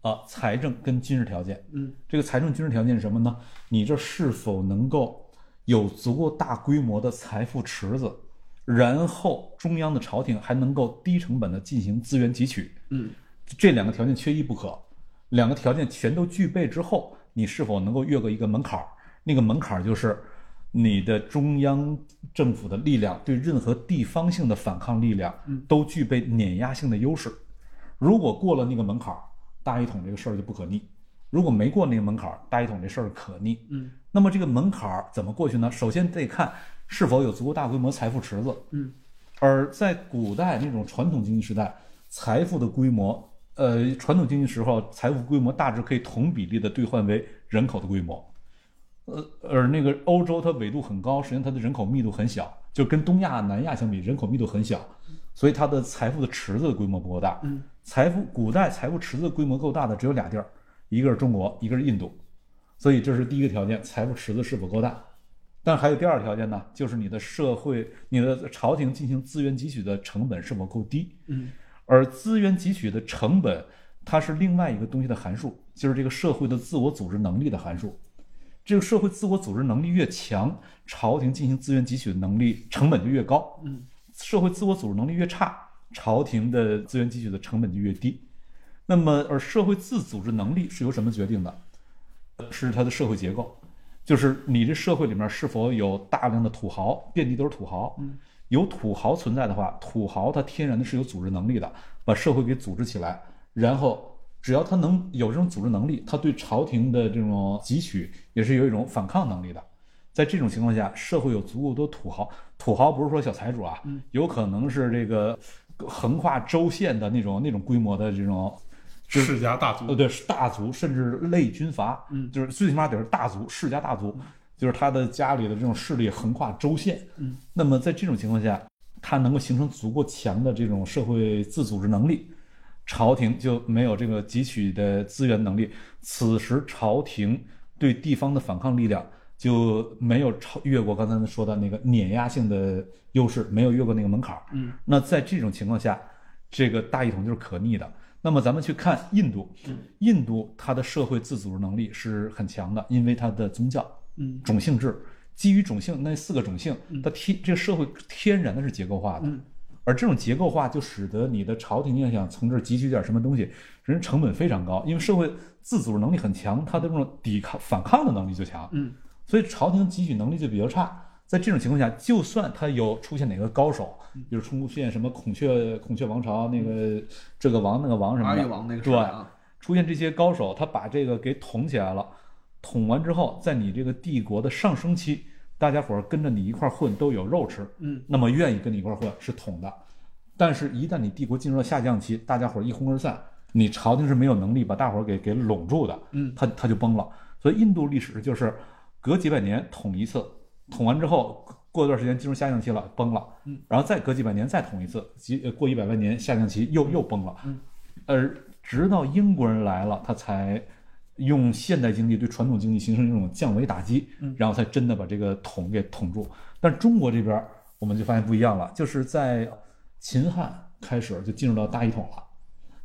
呃，财政跟军事条件。嗯，这个财政军事条件是什么呢？你这是否能够有足够大规模的财富池子，然后中央的朝廷还能够低成本的进行资源汲取？嗯，这两个条件缺一不可。两个条件全都具备之后，你是否能够越过一个门槛儿？那个门槛儿就是你的中央政府的力量对任何地方性的反抗力量都具备碾压性的优势。如果过了那个门槛儿，大一统这个事儿就不可逆；如果没过那个门槛儿，大一统这事儿可逆。嗯，那么这个门槛儿怎么过去呢？首先得看是否有足够大规模财富池子。嗯，而在古代那种传统经济时代，财富的规模，呃，传统经济时候财富规模大致可以同比例的兑换为人口的规模。呃，而那个欧洲它纬度很高，实际上它的人口密度很小，就跟东亚、南亚相比，人口密度很小，所以它的财富的池子的规模不够大。嗯，财富古代财富池子规模够大的只有俩地儿，一个是中国，一个是印度，所以这是第一个条件，财富池子是否够大。但还有第二条件呢，就是你的社会、你的朝廷进行资源汲取的成本是否够低。嗯，而资源汲取的成本，它是另外一个东西的函数，就是这个社会的自我组织能力的函数。这个社会自我组织能力越强，朝廷进行资源汲取的能力成本就越高。嗯，社会自我组织能力越差，朝廷的资源汲取的成本就越低。那么，而社会自组织能力是由什么决定的？是它的社会结构，就是你这社会里面是否有大量的土豪，遍地都是土豪。嗯，有土豪存在的话，土豪他天然的是有组织能力的，把社会给组织起来，然后只要他能有这种组织能力，他对朝廷的这种汲取也是有一种反抗能力的。在这种情况下，社会有足够多土豪，土豪不是说小财主啊，有可能是这个横跨州县的那种那种规模的这种世家大族。呃，对，是大族，甚至类军阀，嗯。就是最起码得是大族，世家大族，就是他的家里的这种势力横跨州县，嗯，那么在这种情况下，他能够形成足够强的这种社会自组织能力，朝廷就没有这个汲取的资源能力，此时朝廷对地方的反抗力量就没有超越过刚才说的那个碾压性的优势，没有越过那个门槛儿，嗯，那在这种情况下，这个大一统就是可逆的。那么咱们去看印度，印度它的社会自组织能力是很强的，因为它的宗教嗯种姓制，基于种姓那四个种姓，它天这个社会天然的是结构化的，嗯而这种结构化就使得你的朝廷要想从这儿汲取点什么东西，人成本非常高，因为社会自组织能力很强，它的这种抵抗反抗的能力就强，嗯所以朝廷汲取能力就比较差。在这种情况下，就算他有出现哪个高手，比如出现什么孔雀孔雀王朝那个这个王那个王什么的，阿育王那个对啊，出现这些高手，他把这个给捅起来了，捅完之后，在你这个帝国的上升期，大家伙儿跟着你一块儿混都有肉吃，嗯，那么愿意跟你一块儿混是统的。但是，一旦你帝国进入了下降期，大家伙儿一哄而散，你朝廷是没有能力把大伙儿给给拢住的，嗯，他他就崩了。所以，印度历史就是隔几百年统一次，统完之后过一段时间进入下降期了，崩了，嗯，然后再隔几百年再统一次，几呃过一百万年下降期又又崩了，嗯，而直到英国人来了，他才用现代经济对传统经济形成一种降维打击，然后才真的把这个统给统住。但中国这边我们就发现不一样了，就是在秦汉开始就进入到大一统了。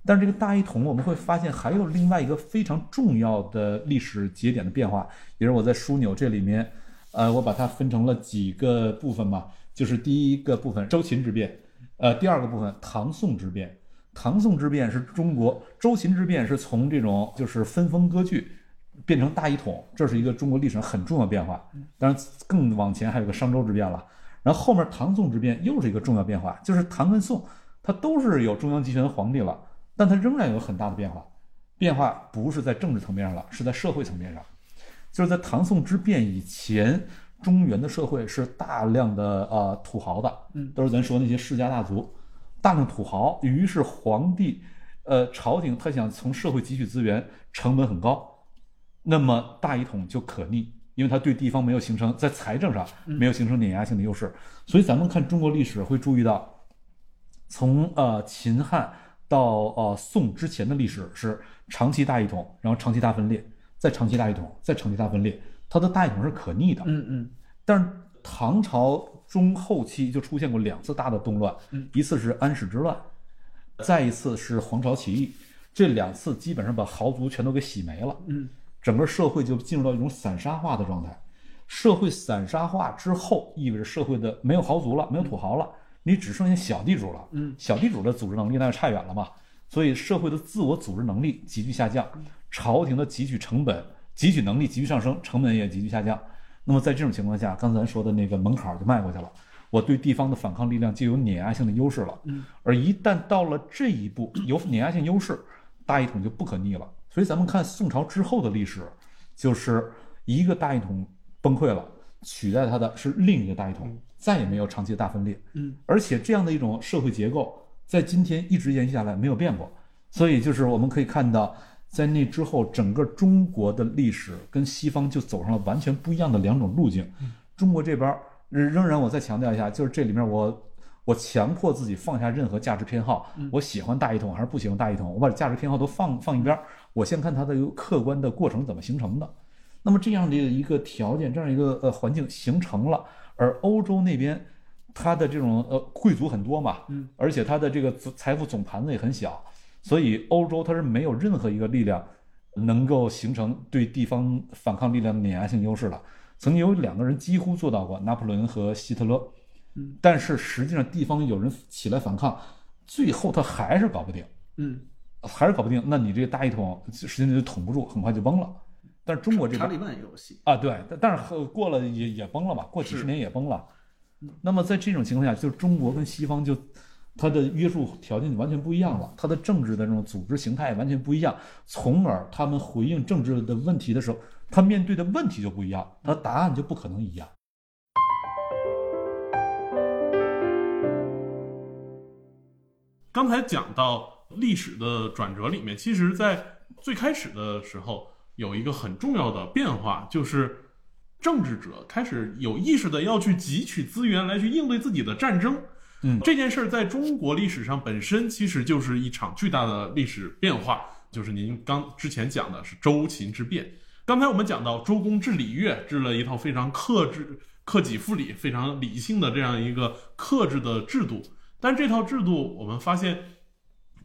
但是这个大一统，我们会发现还有另外一个非常重要的历史节点的变化，也是我在枢纽这里面，呃，我把它分成了几个部分嘛，就是第一个部分周秦之变，呃，第二个部分唐宋之变。唐宋之变是中国，周秦之变是从这种就是分封割据变成大一统，这是一个中国历史上很重要的变化。当然更往前还有个商周之变了，然后后面唐宋之变又是一个重要变化，就是唐跟宋它都是有中央集权的皇帝了。但它仍然有很大的变化，变化不是在政治层面上了，是在社会层面上。就是在唐宋之变以前，中原的社会是大量的呃土豪的，嗯，都是咱说那些世家大族，大量土豪。于是皇帝，呃，朝廷他想从社会汲取资源，成本很高，那么大一统就可逆，因为他对地方没有形成在财政上没有形成碾压性的优势。所以咱们看中国历史会注意到，从呃秦汉。到呃宋之前的历史是长期大一统，然后长期大分裂，再长期大一统，再长期大分裂，它的大一统是可逆的。嗯嗯。但是唐朝中后期就出现过两次大的动乱，一次是安史之乱，再一次是黄巢起义，这两次基本上把豪族全都给洗没了。嗯，整个社会就进入到一种散沙化的状态。社会散沙化之后，意味着社会的没有豪族了，没有土豪了。你只剩下小地主了，嗯，小地主的组织能力那就差远了嘛，所以社会的自我组织能力急剧下降，朝廷的汲取成本、汲取能力急剧上升，成本也急剧下降。那么在这种情况下，刚才说的那个门槛就迈过去了，我对地方的反抗力量就有碾压性的优势了。嗯，而一旦到了这一步，有碾压性优势，大一统就不可逆了。所以咱们看宋朝之后的历史，就是一个大一统崩溃了，取代它的是另一个大一统。再也没有长期的大分裂，嗯，而且这样的一种社会结构在今天一直延续下来，没有变过。所以就是我们可以看到，在那之后，整个中国的历史跟西方就走上了完全不一样的两种路径。中国这边仍然，我再强调一下，就是这里面我我强迫自己放下任何价值偏好，我喜欢大一统还是不喜欢大一统，我把价值偏好都放放一边，我先看它的一个客观的过程怎么形成的。那么这样的一个条件，这样一个呃环境形成了。而欧洲那边，它的这种呃贵族很多嘛，嗯，而且它的这个财富总盘子也很小，所以欧洲它是没有任何一个力量能够形成对地方反抗力量的碾压性优势了。曾经有两个人几乎做到过，拿破仑和希特勒，嗯，但是实际上地方有人起来反抗，最后他还是搞不定，嗯，还是搞不定，那你这个大一统实际上就捅不住，很快就崩了。但是中国这个查理曼也有戏。啊，对，但但是过了也也崩了吧，过几十年也崩了。那么在这种情况下，就是中国跟西方就它的约束条件完全不一样了，它的政治的这种组织形态完全不一样，从而他们回应政治的问题的时候，他面对的问题就不一样，他答案就不可能一样。刚才讲到历史的转折里面，其实，在最开始的时候。有一个很重要的变化，就是政治者开始有意识的要去汲取资源来去应对自己的战争。嗯，这件事儿在中国历史上本身其实就是一场巨大的历史变化，就是您刚之前讲的是周秦之变。刚才我们讲到周公治礼乐，制了一套非常克制、克己复礼、非常理性的这样一个克制的制度，但这套制度我们发现，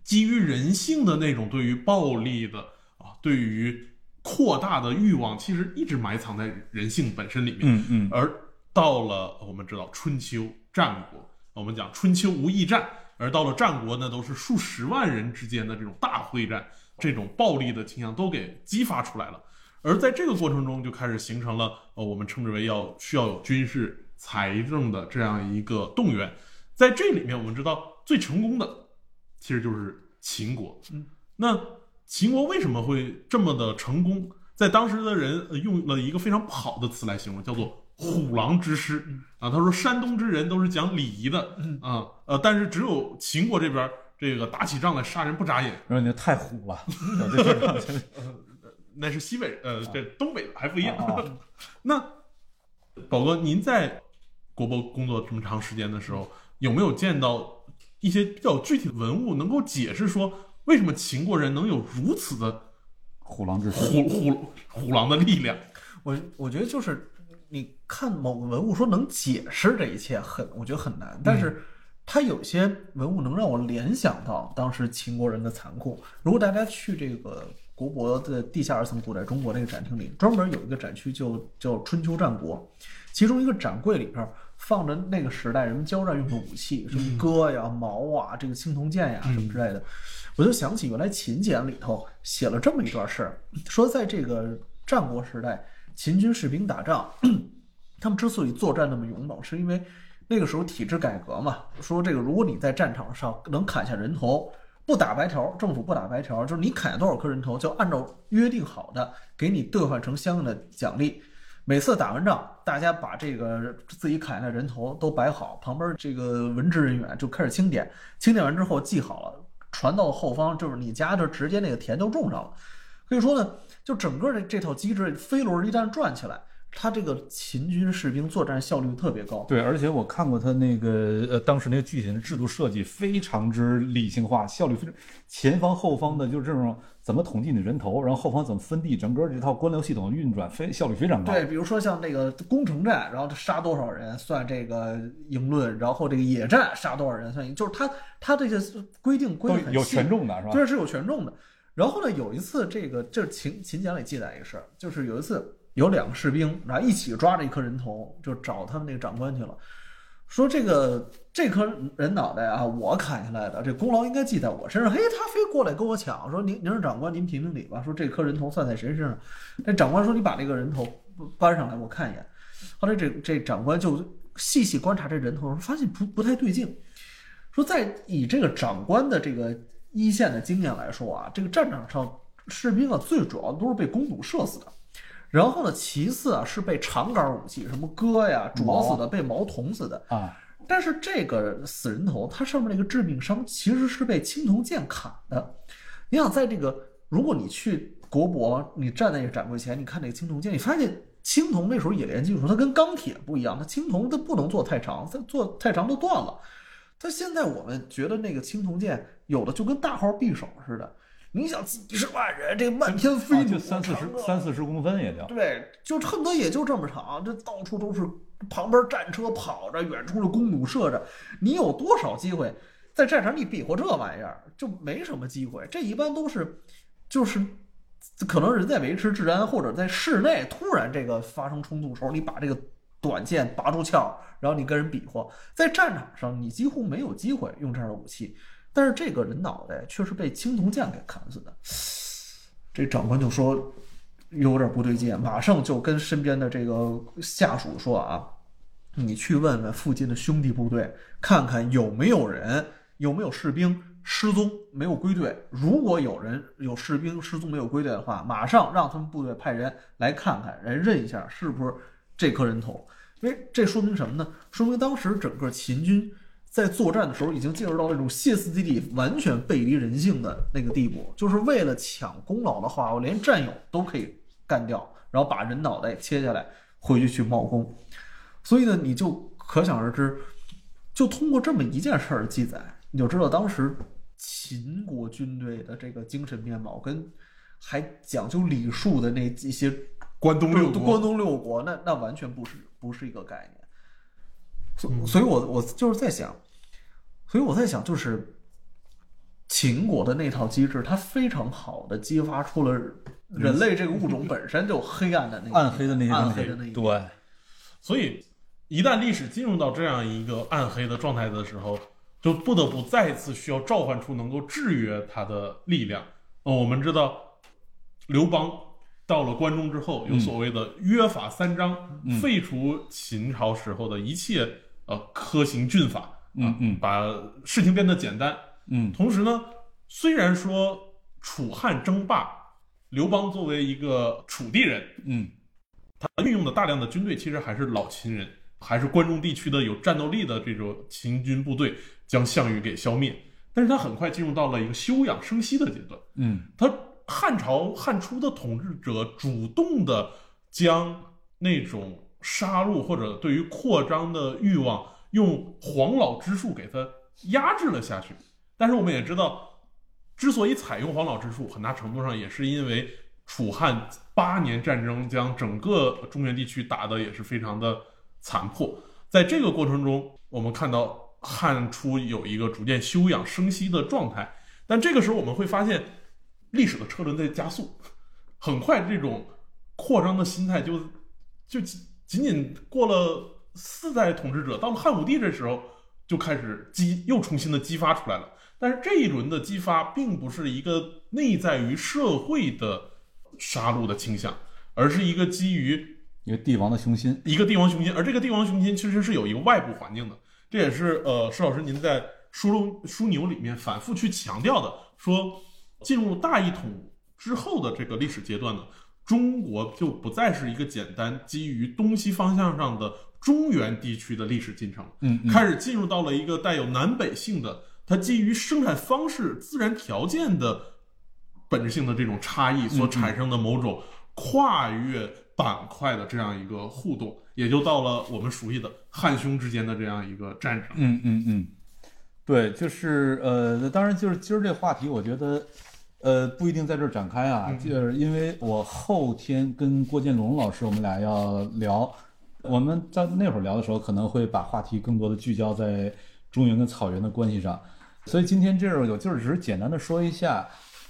基于人性的那种对于暴力的啊，对于扩大的欲望其实一直埋藏在人性本身里面。嗯嗯。而到了我们知道春秋战国，我们讲春秋无义战，而到了战国呢，都是数十万人之间的这种大会战，这种暴力的倾向都给激发出来了。而在这个过程中，就开始形成了呃，我们称之为要需要有军事财政的这样一个动员。在这里面，我们知道最成功的其实就是秦国。嗯，那。秦国为什么会这么的成功？在当时的人用了一个非常不好的词来形容，叫做“虎狼之师”啊。他说山东之人都是讲礼仪的啊，呃，但是只有秦国这边这个打起仗来杀人不眨眼，说你太虎了。<laughs> 那是西北，呃，这东北还不一样。<laughs> 那宝哥，您在国博工作这么长时间的时候，有没有见到一些比较具体的文物，能够解释说？为什么秦国人能有如此的虎狼之，虎虎虎狼的力量？我我觉得就是你看某个文物说能解释这一切很，我觉得很难，但是它有些文物能让我联想到当时秦国人的残酷。如果大家去这个国博的地下二层古代中国那个展厅里，专门有一个展区就叫春秋战国，其中一个展柜里边放着那个时代人们交战用的武器，什么戈呀、矛啊、这个青铜剑呀什么之类的。我就想起原来秦简里头写了这么一段事儿，说在这个战国时代，秦军士兵打仗，他们之所以作战那么勇猛，是因为那个时候体制改革嘛。说这个，如果你在战场上能砍下人头，不打白条，政府不打白条，就是你砍下多少颗人头，就按照约定好的给你兑换成相应的奖励。每次打完仗，大家把这个自己砍下的人头都摆好，旁边这个文职人员就开始清点，清点完之后记好了，传到后方，就是你家就直接那个田就种上了。所以说呢，就整个这这套机制，飞轮一旦转起来，它这个秦军士兵作战效率特别高。对，而且我看过他那个呃，当时那个具体的制度设计非常之理性化，效率非常。前方后方的就是这种怎么统计你人头，然后后方怎么分地，整个这套官僚系统运转非效率非常高。对，比如说像那个攻城战，然后杀多少人算这个赢论，然后这个野战杀多少人算赢，就是他他这些规定规定很细权重的是吧？对，是有权重的。然后呢，有一次这个就是秦秦简里记载一个事儿，就是有一次有两个士兵，然后一起抓着一颗人头，就找他们那个长官去了，说这个这颗人脑袋啊，我砍下来的，这功劳应该记在我身上。嘿，他非过来跟我抢，说您您是长官，您评评理吧。说这颗人头算在谁身上？那长官说你把这个人头搬上来，我看一眼。后来这这长官就细细观察这人头，发现不不太对劲，说在以这个长官的这个一线的经验来说啊，这个战场上士兵啊，最主要都是被弓弩射死的。然后呢，其次啊是被长杆武器，什么戈呀啄死的，被矛捅死的。啊，但是这个死人头，它上面那个致命伤其实是被青铜剑砍的。你想，在这个如果你去国博，你站在那个展柜前，你看那个青铜剑，你发现青铜那时候冶炼技术它跟钢铁不一样，它青铜它不能做太长，它做太长都断了。它现在我们觉得那个青铜剑有的就跟大号匕首似的，你想几十万人，这漫天飞弩，啊就三四十三四十公分也就。对，就恨不得也就这么长，这到处都是旁边战车跑着，远处的弓弩射着，你有多少机会在战场里比划这玩意儿？就没什么机会。这一般都是就是可能人在维持治安，或者在室内突然这个发生冲突的时候，你把这个短剑拔出鞘，然后你跟人比划。在战场上，你几乎没有机会用这样的武器。但是这个人脑袋却是被青铜剑给砍死的。这长官就说有点不对劲，马上就跟身边的这个下属说啊，你去问问附近的兄弟部队，看看有没有人，有没有士兵失踪没有归队。如果有人有士兵失踪没有归队的话，马上让他们部队派人来看看，来认一下是不是这颗人头。因为这说明什么呢？说明当时整个秦军在作战的时候已经进入到那种歇斯底里、完全背离人性的那个地步，就是为了抢功劳的话，我连战友都可以干掉，然后把人脑袋切下来回去去冒功。所以呢，你就可想而知，就通过这么一件事儿记载，你就知道当时秦国军队的这个精神面貌，跟还讲究礼数的那一些关东六国关东六国，那那完全不是不是一个概念。所所以我我就是在想，所以我在想，就是秦国的那套机制，它非常好的激发出了人类这个物种 <laughs> 本身就黑暗的那暗黑的那些暗黑的那一。对，所以，一旦历史进入到这样一个暗黑的状态的时候，就不得不再次需要召唤出能够制约它的力量。呃，我们知道，刘邦到了关中之后，有所谓的约法三章，嗯废除秦朝时候的一切呃科刑峻法，嗯嗯把事情变得简单。嗯同时呢，虽然说楚汉争霸，刘邦作为一个楚地人，嗯他运用的大量的军队其实还是老秦人，还是关中地区的有战斗力的这种秦军部队将项羽给消灭。但是他很快进入到了一个休养生息的阶段。嗯他汉朝汉初的统治者主动的将那种杀戮或者对于扩张的欲望，用黄老之术给它压制了下去。但是我们也知道，之所以采用黄老之术，很大程度上也是因为楚汉八年战争将整个中原地区打得也是非常的残破。在这个过程中，我们看到汉初有一个逐渐休养生息的状态，但这个时候我们会发现，历史的车轮在加速，很快这种扩张的心态就就仅仅仅过了四代统治者，到了汉武帝这时候就开始激又重新的激发出来了。但是这一轮的激发并不是一个内在于社会的杀戮的倾向，而是一个基于一个帝王的雄心，一个帝王雄心，而这个帝王雄心其实是有一个外部环境的，这也是呃施老师您在书中枢纽里面反复去强调的，说进入大一统之后的这个历史阶段呢，中国就不再是一个简单基于东西方向上的中原地区的历史进程，嗯嗯。开始进入到了一个带有南北性的，它基于生产方式、自然条件的本质性的这种差异所产生的某种跨越板块的这样一个互动，也就到了我们熟悉的汉匈之间的这样一个战争。嗯嗯嗯，对，就是呃，当然就是今儿这话题，我觉得呃不一定在这儿展开啊，嗯就是因为我后天跟郭建龙老师我们俩要聊，我们在那会儿聊的时候，可能会把话题更多的聚焦在中原跟草原的关系上，所以今天这儿我就是只是简单的说一下。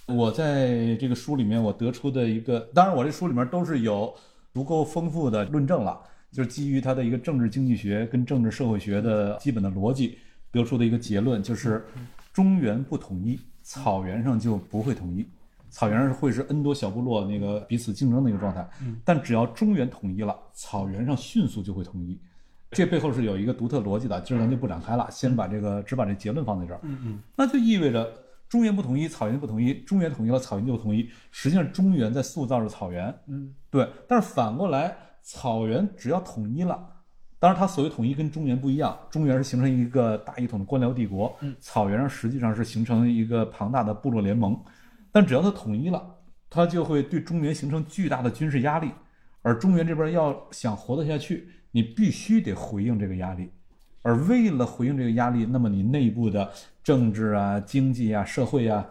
我在这个书里面，我得出的一个，当然我这书里面都是有足够丰富的论证了，就是基于它的一个政治经济学跟政治社会学的基本的逻辑得出的一个结论，就是中原不统一，草原上就不会统一，草原上会是 N 多小部落那个彼此竞争的一个状态，但只要中原统一了，草原上迅速就会统一。这背后是有一个独特逻辑的，今儿咱就不展开了，先把这个只把这结论放在这儿。嗯嗯，那就意味着中原不统一，草原不统一，中原统一了，草原就统一。实际上，中原在塑造着草原，嗯，对。但是反过来，草原只要统一了，当然它所谓统一跟中原不一样，中原是形成一个大一统的官僚帝国，嗯，草原上实际上是形成一个庞大的部落联盟。但只要它统一了，它就会对中原形成巨大的军事压力，而中原这边要想活得下去，你必须得回应这个压力。而为了回应这个压力，那么你内部的政治啊、经济啊、社会啊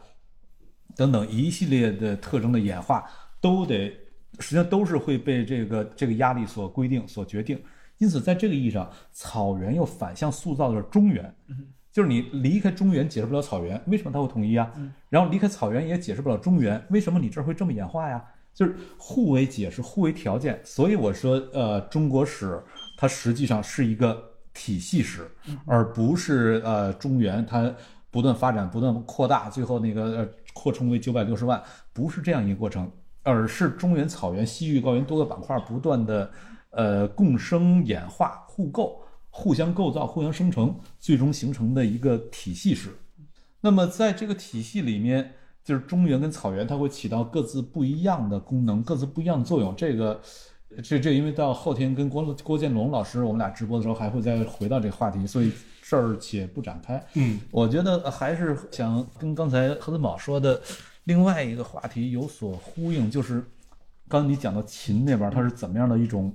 等等一系列的特征的演化，都得实际上都是会被这个这个压力所规定、所决定。因此，在这个意义上，草原又反向塑造了中原。就是你离开中原解释不了草原，为什么它会统一啊？然后离开草原也解释不了中原，为什么你这儿会这么演化呀？就是互为解释、互为条件。所以我说，呃，中国史它实际上是一个体系史，而不是呃中原它不断发展、不断扩大，最后那个呃扩充为九百六十万，不是这样一个过程，而是中原、草原、西域高原多个板块不断的呃共生演化、互构、互相构造、互相生成，最终形成的一个体系史。那么在这个体系里面，就是中原跟草原，它会起到各自不一样的功能，各自不一样的作用。这个，这这，因为到后天跟郭郭建龙老师我们俩直播的时候，还会再回到这个话题，所以这儿且不展开。嗯，我觉得还是想跟刚才何森宝说的另外一个话题有所呼应，就是刚才你讲到秦那边，它是怎么样的一种，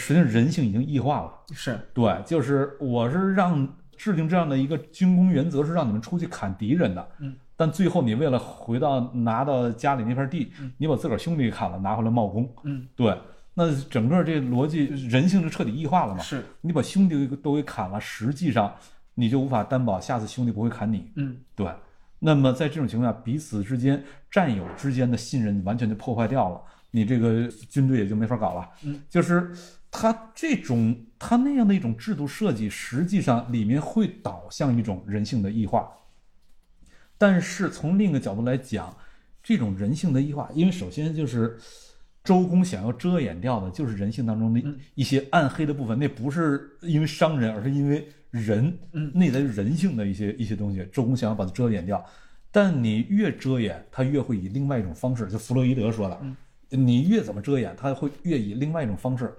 实际上人性已经异化了。是对，就是我是让制定这样的一个军工原则，是让你们出去砍敌人的。嗯，但最后你为了回到拿到家里那片地，你把自个儿兄弟给砍了，拿回来冒功。嗯，对，那整个这逻辑人性就彻底异化了嘛。是，你把兄弟都给砍了，实际上你就无法担保下次兄弟不会砍你。嗯对，那么在这种情况下，彼此之间战友之间的信任完全就破坏掉了，你这个军队也就没法搞了。嗯，就是他这种他那样的一种制度设计，实际上里面会导向一种人性的异化。但是从另一个角度来讲，这种人性的异化，因为首先就是周公想要遮掩掉的，就是人性当中的一些暗黑的部分，那不是因为商人，而是因为人嗯内在人性的一些一些东西，周公想要把它遮掩掉。但你越遮掩，他越会以另外一种方式，就弗洛伊德说的，你越怎么遮掩，他会越以另外一种方式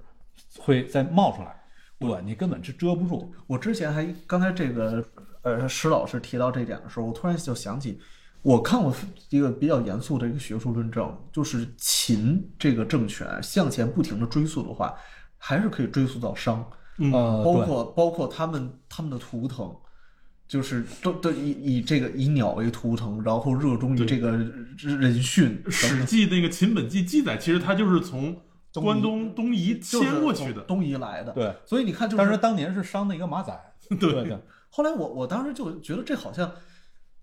会再冒出来，对你根本是遮不住。我之前还刚才这个呃石老师提到这点的时候，我突然就想起，我看过一个比较严肃的一个学术论证，就是秦这个政权向前不停的追溯的话，还是可以追溯到商，嗯呃，包括包括他们他们的图腾，就是都都以以这个以鸟为图腾，然后热衷于这个人训，《史记》那个《秦本纪》记载，其实它就是从关东东夷迁过去的。东夷来的。对，所以你看，就是但是当年是商的一个马仔，<laughs> 对对，后来我我当时就觉得这好像，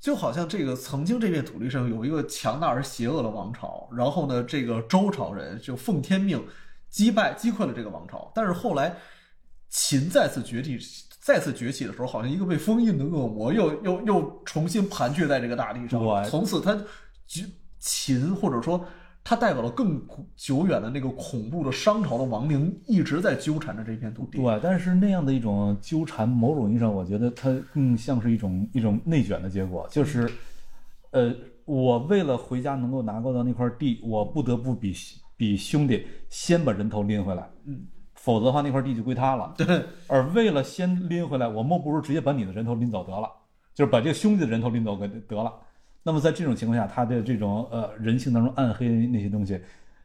就好像这个曾经这片土地上有一个强大而邪恶的王朝，然后呢，这个周朝人就奉天命击败击溃了这个王朝，但是后来秦再次崛起。再次崛起的时候，好像一个被封印的恶魔又又又重新盘踞在这个大地上。对从此他就秦或者说他代表了更久远的那个恐怖的商朝的亡灵，一直在纠缠着这片土地。对，但是那样的一种纠缠，某种意义上，我觉得它更像是一种一种内卷的结果，就是，呃，我为了回家能够拿过到那块地，我不得不比比兄弟先把人头拎回来，嗯，否则的话那块地就归他了。对，而为了先拎回来，我莫不如直接把你的人头拎走得了，就是把这个兄弟的人头拎走给得了。那么在这种情况下，他的这种呃人性当中暗黑那些东西，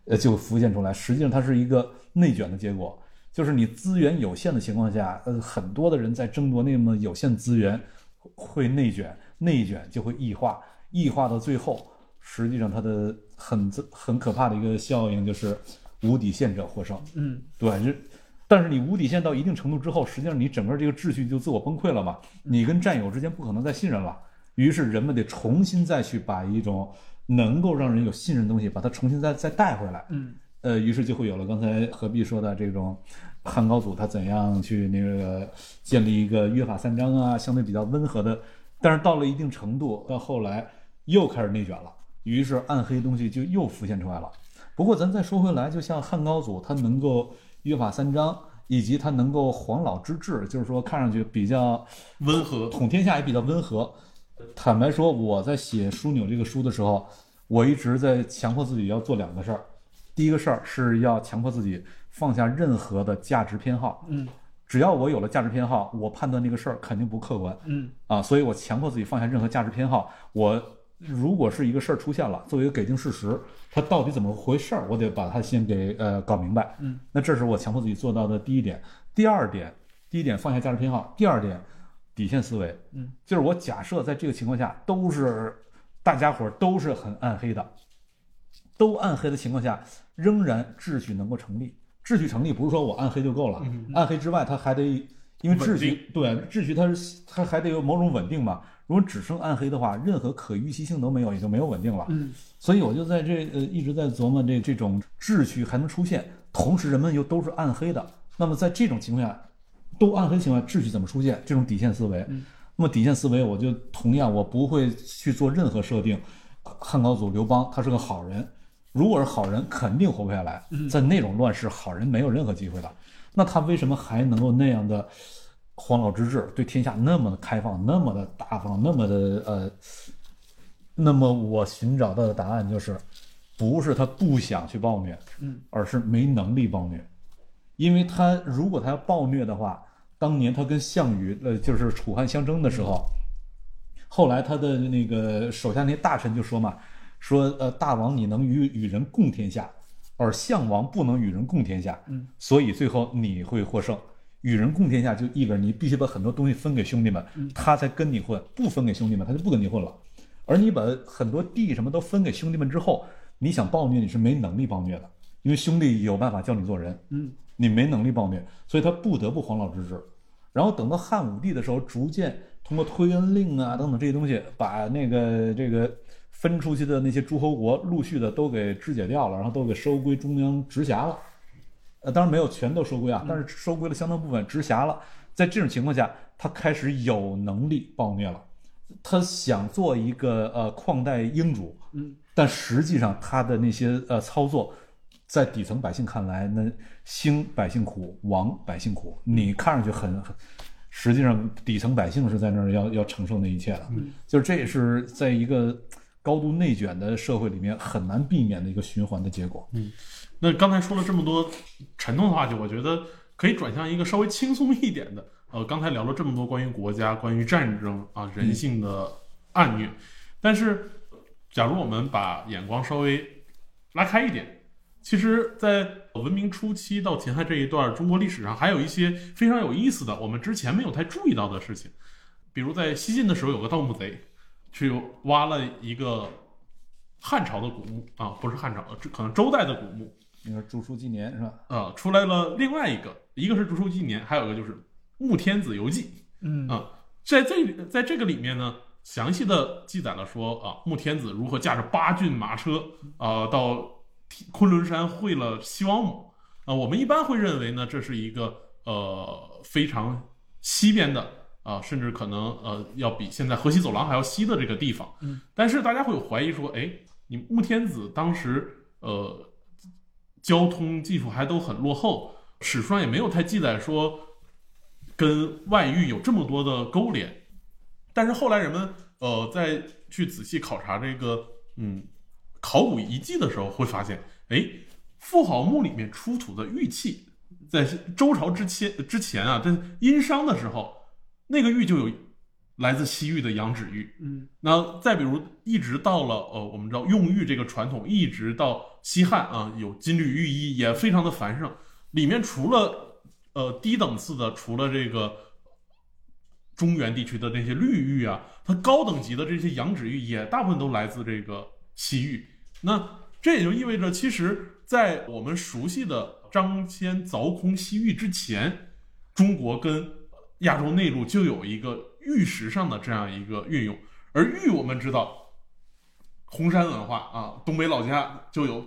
呃就浮现出来。实际上它是一个内卷的结果，就是你资源有限的情况下，呃很多的人在争夺那么有限资源，会内卷，内卷就会异化，异化到最后，实际上它的很很可怕的一个效应就是无底线者获胜。嗯，对，这但是你无底线到一定程度之后，实际上你整个这个秩序就自我崩溃了嘛，你跟战友之间不可能再信任了，于是人们得重新再去把一种能够让人有信任的东西，把它重新再再带回来。嗯，呃，于是就会有了刚才何必说的这种汉高祖他怎样去那个建立一个约法三章啊，相对比较温和的，但是到了一定程度，到后来又开始内卷了，于是暗黑东西就又浮现出来了。不过咱再说回来，就像汉高祖他能够约法三章，以及他能够黄老之治，就是说看上去比较温和，统天下也比较温和。坦白说，我在写枢纽这个书的时候，我一直在强迫自己要做两个事儿。第一个事儿是要强迫自己放下任何的价值偏好。嗯，只要我有了价值偏好，我判断那个事儿肯定不客观。嗯啊，所以我强迫自己放下任何价值偏好。我如果是一个事儿出现了，作为一个给定事实，它到底怎么回事儿，我得把它先给呃搞明白。嗯，那这是我强迫自己做到的第一点。第二点，第一点放下价值偏好，第二点底线思维。嗯，就是我假设在这个情况下都是大家伙儿都是很暗黑的，都暗黑的情况下，仍然秩序能够成立。秩序成立不是说我暗黑就够了，嗯暗黑之外，它还得因为秩序对秩序它是它还得有某种稳定嘛。如果只剩暗黑的话，任何可预期性都没有，也就没有稳定了。嗯所以我就在这呃一直在琢磨这这种秩序还能出现，同时人们又都是暗黑的。那么在这种情况下，都暗黑情况下，秩序怎么出现？这种底线思维。嗯那么底线思维，我就同样我不会去做任何设定。汉高祖刘邦他是个好人，如果是好人，肯定活不下来。在那种乱世，好人没有任何机会的。那他为什么还能够那样的黄老之治，对天下那么的开放，那么的大方，那么的呃？那么我寻找到的答案就是，不是他不想去暴虐，嗯，而是没能力暴虐。因为他如果他要暴虐的话，当年他跟项羽呃就是楚汉相争的时候，后来他的那个手下那些大臣就说嘛，说呃大王你能与与人共天下，而项王不能与人共天下，嗯，所以最后你会获胜。与人共天下就意味着你必须把很多东西分给兄弟们，他才跟你混；不分给兄弟们，他就不跟你混了。而你把很多地什么都分给兄弟们之后，你想暴虐你是没能力暴虐的，因为兄弟有办法教你做人，嗯，你没能力暴虐，所以他不得不黄老之治。然后等到汉武帝的时候，逐渐通过推恩令啊等等这些东西，把那个这个分出去的那些诸侯国陆续的都给肢解掉了，然后都给收归中央直辖了。呃，当然没有全都收归啊，但是收归了相当部分，直辖了。在这种情况下，他开始有能力暴虐了。他想做一个呃旷代英主，嗯，但实际上他的那些呃操作，在底层百姓看来，那兴百姓苦，亡百姓苦。你看上去很很，实际上底层百姓是在那儿要要承受那一切的。嗯，就是这也是在一个高度内卷的社会里面很难避免的一个循环的结果。嗯那刚才说了这么多沉重的话题，我觉得可以转向一个稍微轻松一点的。呃，刚才聊了这么多关于国家、关于战争啊、人性的暗虐，但是假如我们把眼光稍微拉开一点，其实，在文明初期到秦汉这一段中国历史上，还有一些非常有意思的，我们之前没有太注意到的事情。比如在西晋的时候，有个盗墓贼去挖了一个汉朝的古墓啊，不是汉朝，这可能周代的古墓，那个《著书纪年》是吧？呃，出来了另外一个，一个是《竹书纪年》，还有一个就是《穆天子游记》。嗯啊，在这在这个里面呢，详细的记载了说啊，穆天子如何驾着八骏马车啊到昆仑山会了西王母啊。我们一般会认为呢，这是一个呃非常西边的啊，甚至可能呃要比现在河西走廊还要西的这个地方。嗯，但是大家会有怀疑说，哎，你穆天子当时呃交通技术还都很落后，史书上也没有太记载说跟外域有这么多的勾连。但是后来人们呃在去仔细考察这个嗯考古遗迹的时候，会发现，哎，妇好墓里面出土的玉器，在周朝之前之前啊，在殷商的时候，那个玉就有来自西域的羊脂玉。嗯那再比如，一直到了呃，我们知道用玉这个传统，一直到西汉啊，有金缕玉衣也非常的繁盛。里面除了呃低等次的，除了这个中原地区的那些绿玉啊，它高等级的这些羊脂玉也大部分都来自这个西域。那这也就意味着，其实，在我们熟悉的张骞凿空西域之前，中国跟亚洲内陆就有一个玉石上的这样一个运用。而玉，我们知道，红山文化啊，东北老家就有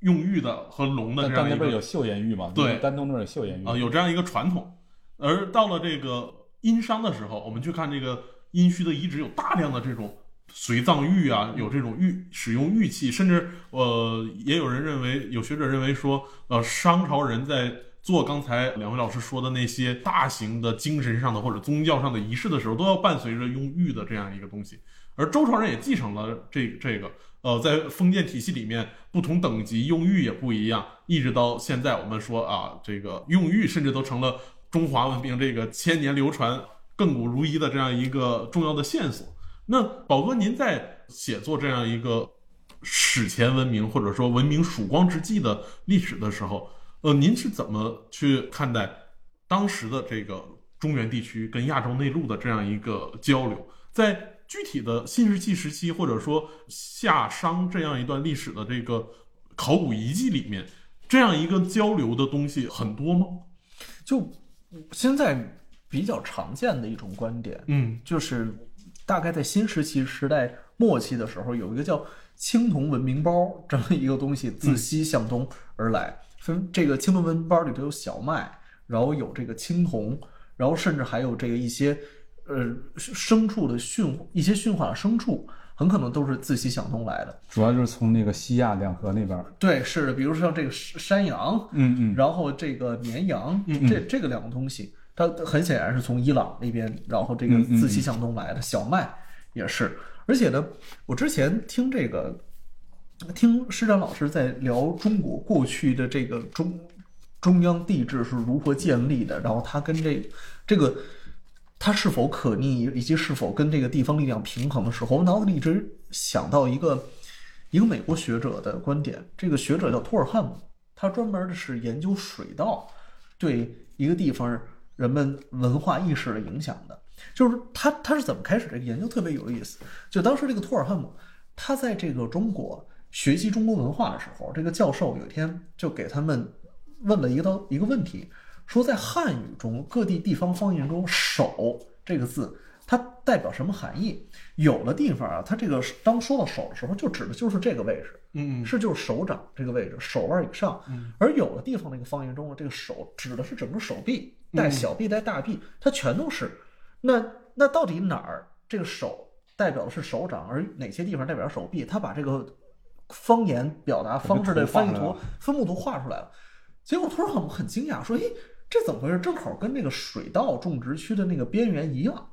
用玉的和龙的但这样一个但那边有岫岩玉嘛？对丹东那边有岫岩玉啊，有这样一个传统。而到了这个殷商的时候，我们去看这个殷墟的遗址，有大量的这种随葬玉啊，有这种玉使用玉器，甚至呃，也有人认为，有学者认为说，呃，商朝人在做刚才两位老师说的那些大型的精神上的或者宗教上的仪式的时候，都要伴随着用玉的这样一个东西。而周朝人也继承了这这个，呃，在封建体系里面，不同等级用玉也不一样，一直到现在，我们说啊，这个用玉甚至都成了中华文明这个千年流传、亘古如一的这样一个重要的线索。那宝哥，您在写作这样一个史前文明或者说文明曙光之际的历史的时候，呃，您是怎么去看待当时的这个中原地区跟亚洲内陆的这样一个交流？在具体的新石器时期或者说夏商这样一段历史的这个考古遗迹里面，这样一个交流的东西很多吗？就现在比较常见的一种观点，嗯就是大概在新石器时代末期的时候，有一个叫青铜文明包这么一个东西自西向东而来。分这个青铜文明包里头有小麦，然后有这个青铜，然后甚至还有这个一些呃牲畜的驯一些驯化的牲畜，很可能都是自西向东来的。主要就是从那个西亚两河那边儿。对，是的，比如说像这个山羊，嗯嗯，然后这个绵羊，嗯这这个两个东西，它很显然是从伊朗那边，然后这个自西向东来的。小麦也是，而且呢，我之前听这个听施展老师在聊中国过去的这个中中央帝制是如何建立的，然后它跟这这个它是否可逆，以及是否跟这个地方力量平衡的时候，我脑子里一直想到一个一个美国学者的观点，这个学者叫托尔汉姆，他专门的是研究水稻对一个地方人们文化意识的影响的。就是他他是怎么开始这个研究，特别有意思。就当时这个托尔汉姆，他在这个中国学习中国文化的时候，这个教授有一天就给他们问了一个道一个问题，说在汉语中各地地方方言中“手”这个字。它代表什么含义？有的地方啊，它这个当说到手的时候，就指的就是这个位置，嗯是就是手掌这个位置，手腕以上。而有的地方那个方言中呢，这个手指的是整个手臂，带小臂带大臂，它全都是。那那到底哪儿这个手代表的是手掌，而哪些地方代表手臂？他把这个方言表达方式的翻译图分布图画出来了。结果突然很很惊讶，说：“诶，这怎么回事？正好跟那个水稻种植区的那个边缘一样。”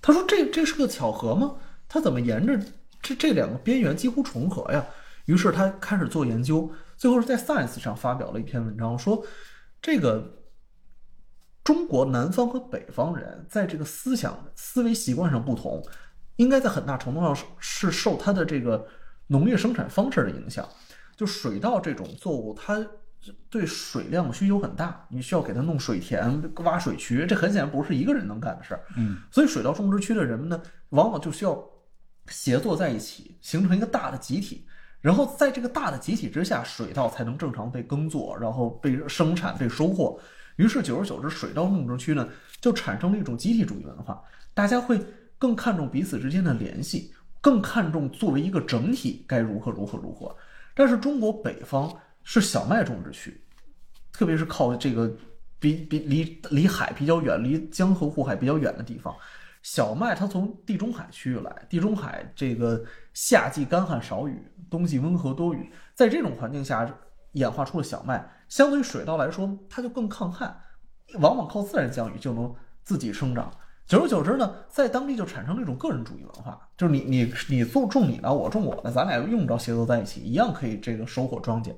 他说：“这这是个巧合吗？他怎么沿着这这两个边缘几乎重合呀？”于是他开始做研究，最后是在 Science 上发表了一篇文章，说这个中国南方和北方人在这个思想思维习惯上不同，应该在很大程度上是是受它的这个农业生产方式的影响。就水稻这种作物，它对水量需求很大，你需要给它弄水田、挖水渠，这很显然不是一个人能干的事儿。嗯，所以水稻种植区的人们呢，往往就需要协作在一起，形成一个大的集体。然后在这个大的集体之下，水稻才能正常被耕作，然后被生产、被收获。于是久而久之，水稻种植区呢就产生了一种集体主义文化，大家会更看重彼此之间的联系，更看重作为一个整体该如何如何如何。但是中国北方是小麦种植区，特别是靠这个比比离离海比较远、离江河湖海比较远的地方，小麦它从地中海区域来，地中海这个夏季干旱少雨，冬季温和多雨，在这种环境下演化出了小麦。相对于水稻来说，它就更抗旱，往往靠自然降雨就能自己生长。久而久之呢，在当地就产生了一种个人主义文化，就是你你你种种你的，我种我的，咱俩用不着协作在一起，一样可以这个收获庄稼。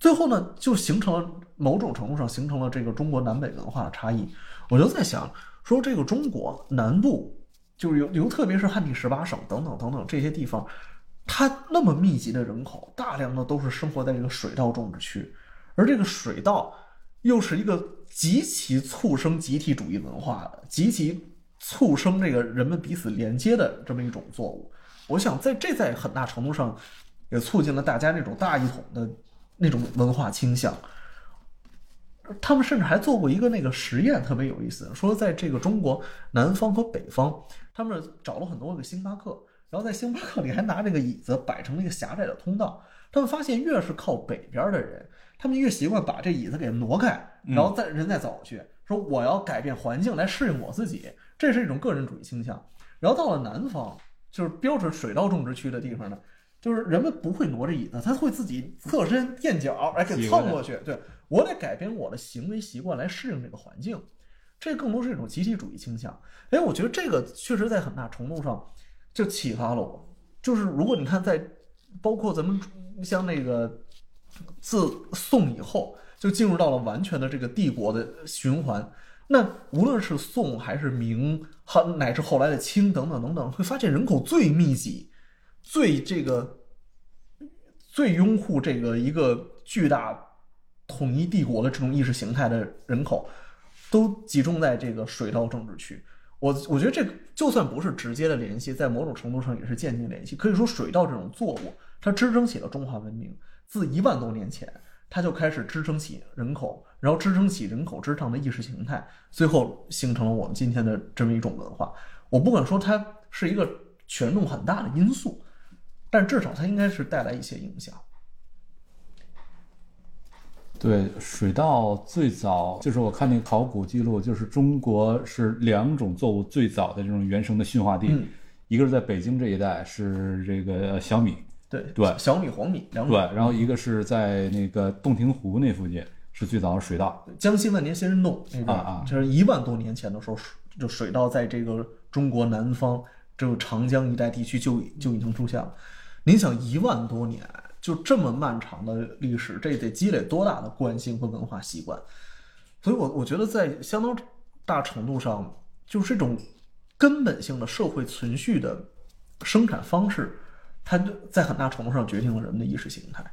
最后呢，就形成了某种程度上形成了这个中国南北文化的差异。我就在想，说这个中国南部，就是尤尤特别是汉地十八省等等等等这些地方，它那么密集的人口，大量的都是生活在这个水稻种植区，而这个水稻又是一个极其促生集体主义文化的、极其促生这个人们彼此连接的这么一种作物。我想在这在很大程度上也促进了大家那种大一统的那种文化倾向。他们甚至还做过一个那个实验，特别有意思，说在这个中国南方和北方，他们找了很多个星巴克，然后在星巴克里还拿这个椅子摆成了一个狭窄的通道。他们发现，越是靠北边的人，他们越习惯把这椅子给挪开，然后再人再走去，说我要改变环境来适应我自己，这是一种个人主义倾向。然后到了南方，就是标准水稻种植区的地方呢，就是人们不会挪着椅子，他会自己侧身垫脚来给蹭过去。对我得改变我的行为习惯来适应这个环境，这更多是一种集体主义倾向。哎，我觉得这个确实在很大程度上就启发了我。就是如果你看在包括咱们像那个自宋以后，就进入到了完全的这个帝国的循环。那无论是宋还是明，还乃至后来的清等等等等，会发现人口最密集、最这个最拥护这个一个巨大统一帝国的这种意识形态的人口，都集中在这个水稻种植区。我我觉得这就算不是直接的联系，在某种程度上也是间接联系。可以说，水稻这种作物，它支撑起了中华文明。自一万多年前，它就开始支撑起人口，然后支撑起人口之上的意识形态，最后形成了我们今天的这么一种文化。我不管说它是一个权重很大的因素，但至少它应该是带来一些影响。对，水稻最早就是我看那个考古记录，就是中国是两种作物最早的这种原生的驯化地，嗯一个是在北京这一带是这个小米，对对小米、黄米两种对，种。然后一个是在那个洞庭湖那附近是最早的水稻，江西万年仙人洞那边，啊啊就是一万多年前的时候，水就水稻在这个中国南方这个长江一带地区就就已经出现了。您想，一万多年就这么漫长的历史，这得积累多大的惯性和文化习惯？所以我我觉得在相当大程度上，就是这种根本性的社会存续的生产方式，它在很大程度上决定了人们的意识形态。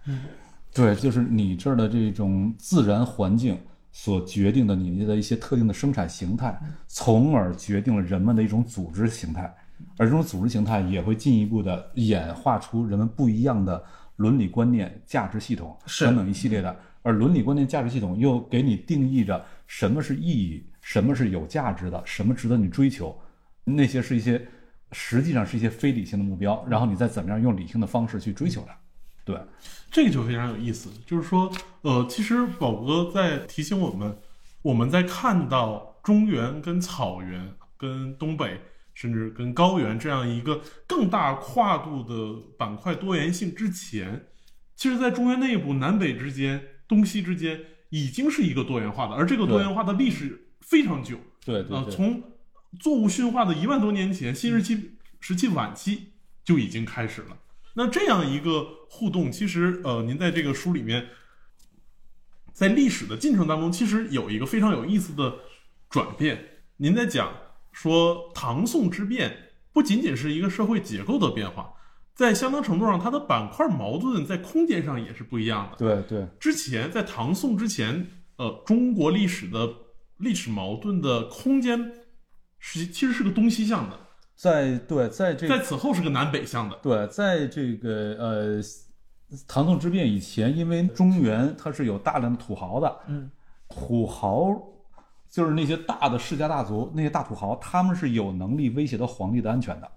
对，就是你这儿的这种自然环境所决定的你的一些特定的生产形态，从而决定了人们的一种组织形态，而这种组织形态也会进一步的演化出人们不一样的伦理观念、价值系统等等一系列的，而伦理观念、价值系统又给你定义着什么是意义，什么是有价值的，什么值得你追求，那些是一些实际上是一些非理性的目标，然后你再怎么样用理性的方式去追求它，对。这个就非常有意思，就是说，呃，其实宝哥在提醒我们，我们在看到中原跟草原、跟东北，甚至跟高原这样一个更大跨度的板块多元性之前，其实，在中原内部，南北之间、东西之间已经是一个多元化的，而这个多元化的历史非常久，呃，对对对，从作物驯化的一万多年前，新石器时期晚期就已经开始了。那这样一个互动，其实呃，您在这个书里面，在历史的进程当中，其实有一个非常有意思的转变。您在讲说唐宋之变不仅仅是一个社会结构的变化，在相当程度上，它的板块矛盾在空间上也是不一样的。对对，之前在唐宋之前，呃，中国历史的历史矛盾的空间是其实是个东西向的，在对在这在此后是个南北向的。对，在这个呃唐宋之变以前，因为中原它是有大量的土豪的，嗯，土豪就是那些大的世家大族，那些大土豪，他们是有能力威胁到皇帝的安全的，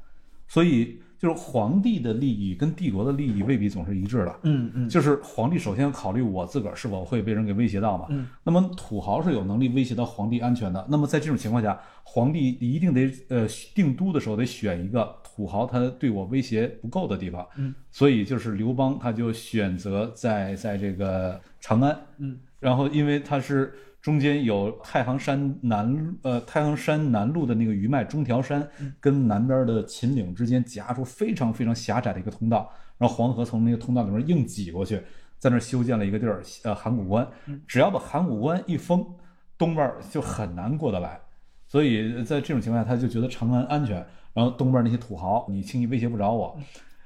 所以就是皇帝的利益跟帝国的利益未必总是一致的。嗯嗯就是皇帝首先要考虑我自个儿是否会被人给威胁到嘛。嗯。那么土豪是有能力威胁到皇帝安全的。那么在这种情况下，皇帝一定得呃定都的时候得选一个土豪他对我威胁不够的地方。嗯。所以就是刘邦他就选择在在这个长安。嗯。然后因为他是中间有太行山南呃太行山南路的那个余脉中条山跟南边的秦岭之间夹出非常非常狭窄的一个通道，然后黄河从那个通道里面硬挤过去，在那儿修建了一个地儿，呃函谷关。只要把函谷关一封，东边儿就很难过得来。所以在这种情况下，他就觉得长安安全，然后东边那些土豪你轻易威胁不着我。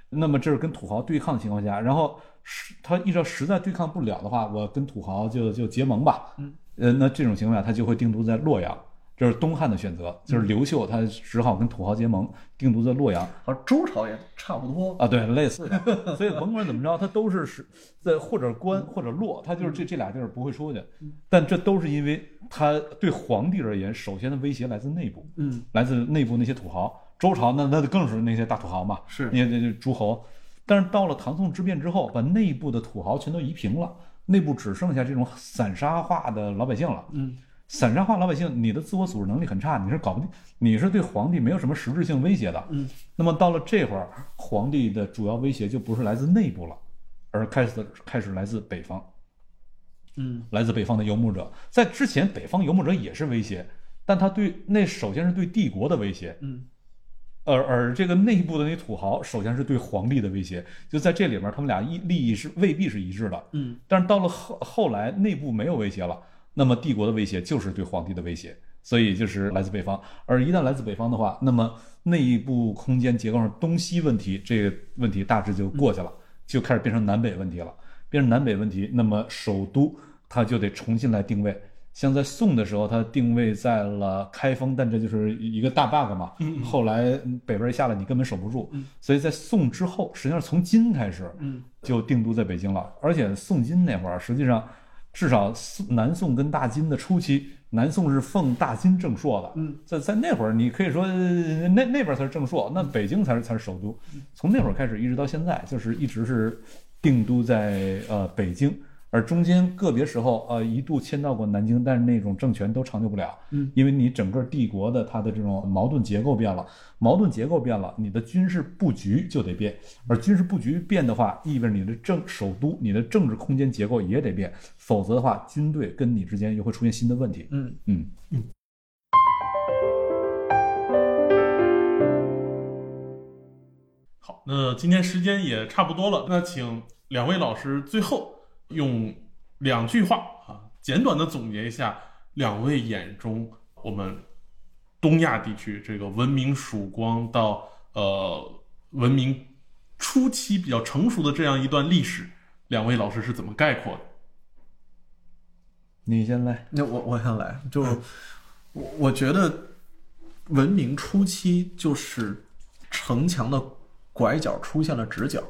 那么这是跟土豪对抗的情况下，然后实他依照实在对抗不了的话，我跟土豪就就结盟吧。嗯，呃，那这种情况下他就会定都在洛阳，这是东汉的选择，嗯就是刘秀他只好跟土豪结盟，定都在洛阳。而周朝也差不多。啊，对，类似的。<laughs> 所以甭管怎么着，他都是是在或者关或者洛，他就是这这俩地儿不会出去。但这都是因为他对皇帝而言，首先的威胁来自内部，嗯，来自内部那些土豪。周朝那那更是那些大土豪嘛，是那些那些诸侯。但是到了唐宋之变之后，把内部的土豪全都夷平了，内部只剩下这种散沙化的老百姓了。嗯，散沙化老百姓，你的自我组织能力很差，你是搞不定，你是对皇帝没有什么实质性威胁的。嗯，那么到了这会儿，皇帝的主要威胁就不是来自内部了，而开始开始来自北方，嗯来自北方的游牧者。在之前，北方游牧者也是威胁，但他对那首先是对帝国的威胁，嗯而而这个内部的那土豪，首先是对皇帝的威胁。就在这里面，他们俩利利益是未必是一致的。嗯但是到了后后来，内部没有威胁了，那么帝国的威胁就是对皇帝的威胁，所以就是来自北方。而一旦来自北方的话，那么内部空间结构上东西问题这个问题大致就过去了，就开始变成南北问题了。变成南北问题，那么首都它就得重新来定位。像在宋的时候，它定位在了开封，但这就是一个大 bug 嘛。后来嗯北边一下来，你根本守不住。所以在宋之后，实际上从金开始，嗯就定都在北京了。而且宋金那会儿，实际上至少宋南宋跟大金的初期，南宋是奉大金正朔的。嗯，在在那会儿，你可以说呃那那边才是正朔，那北京才是才是首都。从那会儿开始一直到现在，就是一直是定都在呃北京。而中间个别时候，呃，一度迁到过南京，但是那种政权都长久不了，嗯，因为你整个帝国的它的这种矛盾结构变了，矛盾结构变了，你的军事布局就得变，而军事布局变的话，意味着你的政首都、你的政治空间结构也得变，否则的话，军队跟你之间又会出现新的问题。嗯。嗯，好，那今天时间也差不多了，那请两位老师最后用两句话啊，简短的总结一下两位眼中我们东亚地区这个文明曙光到呃文明初期比较成熟的这样一段历史，两位老师是怎么概括的？你先来。那我我先来，就是 <laughs> 我我觉得文明初期就是城墙的拐角出现了直角，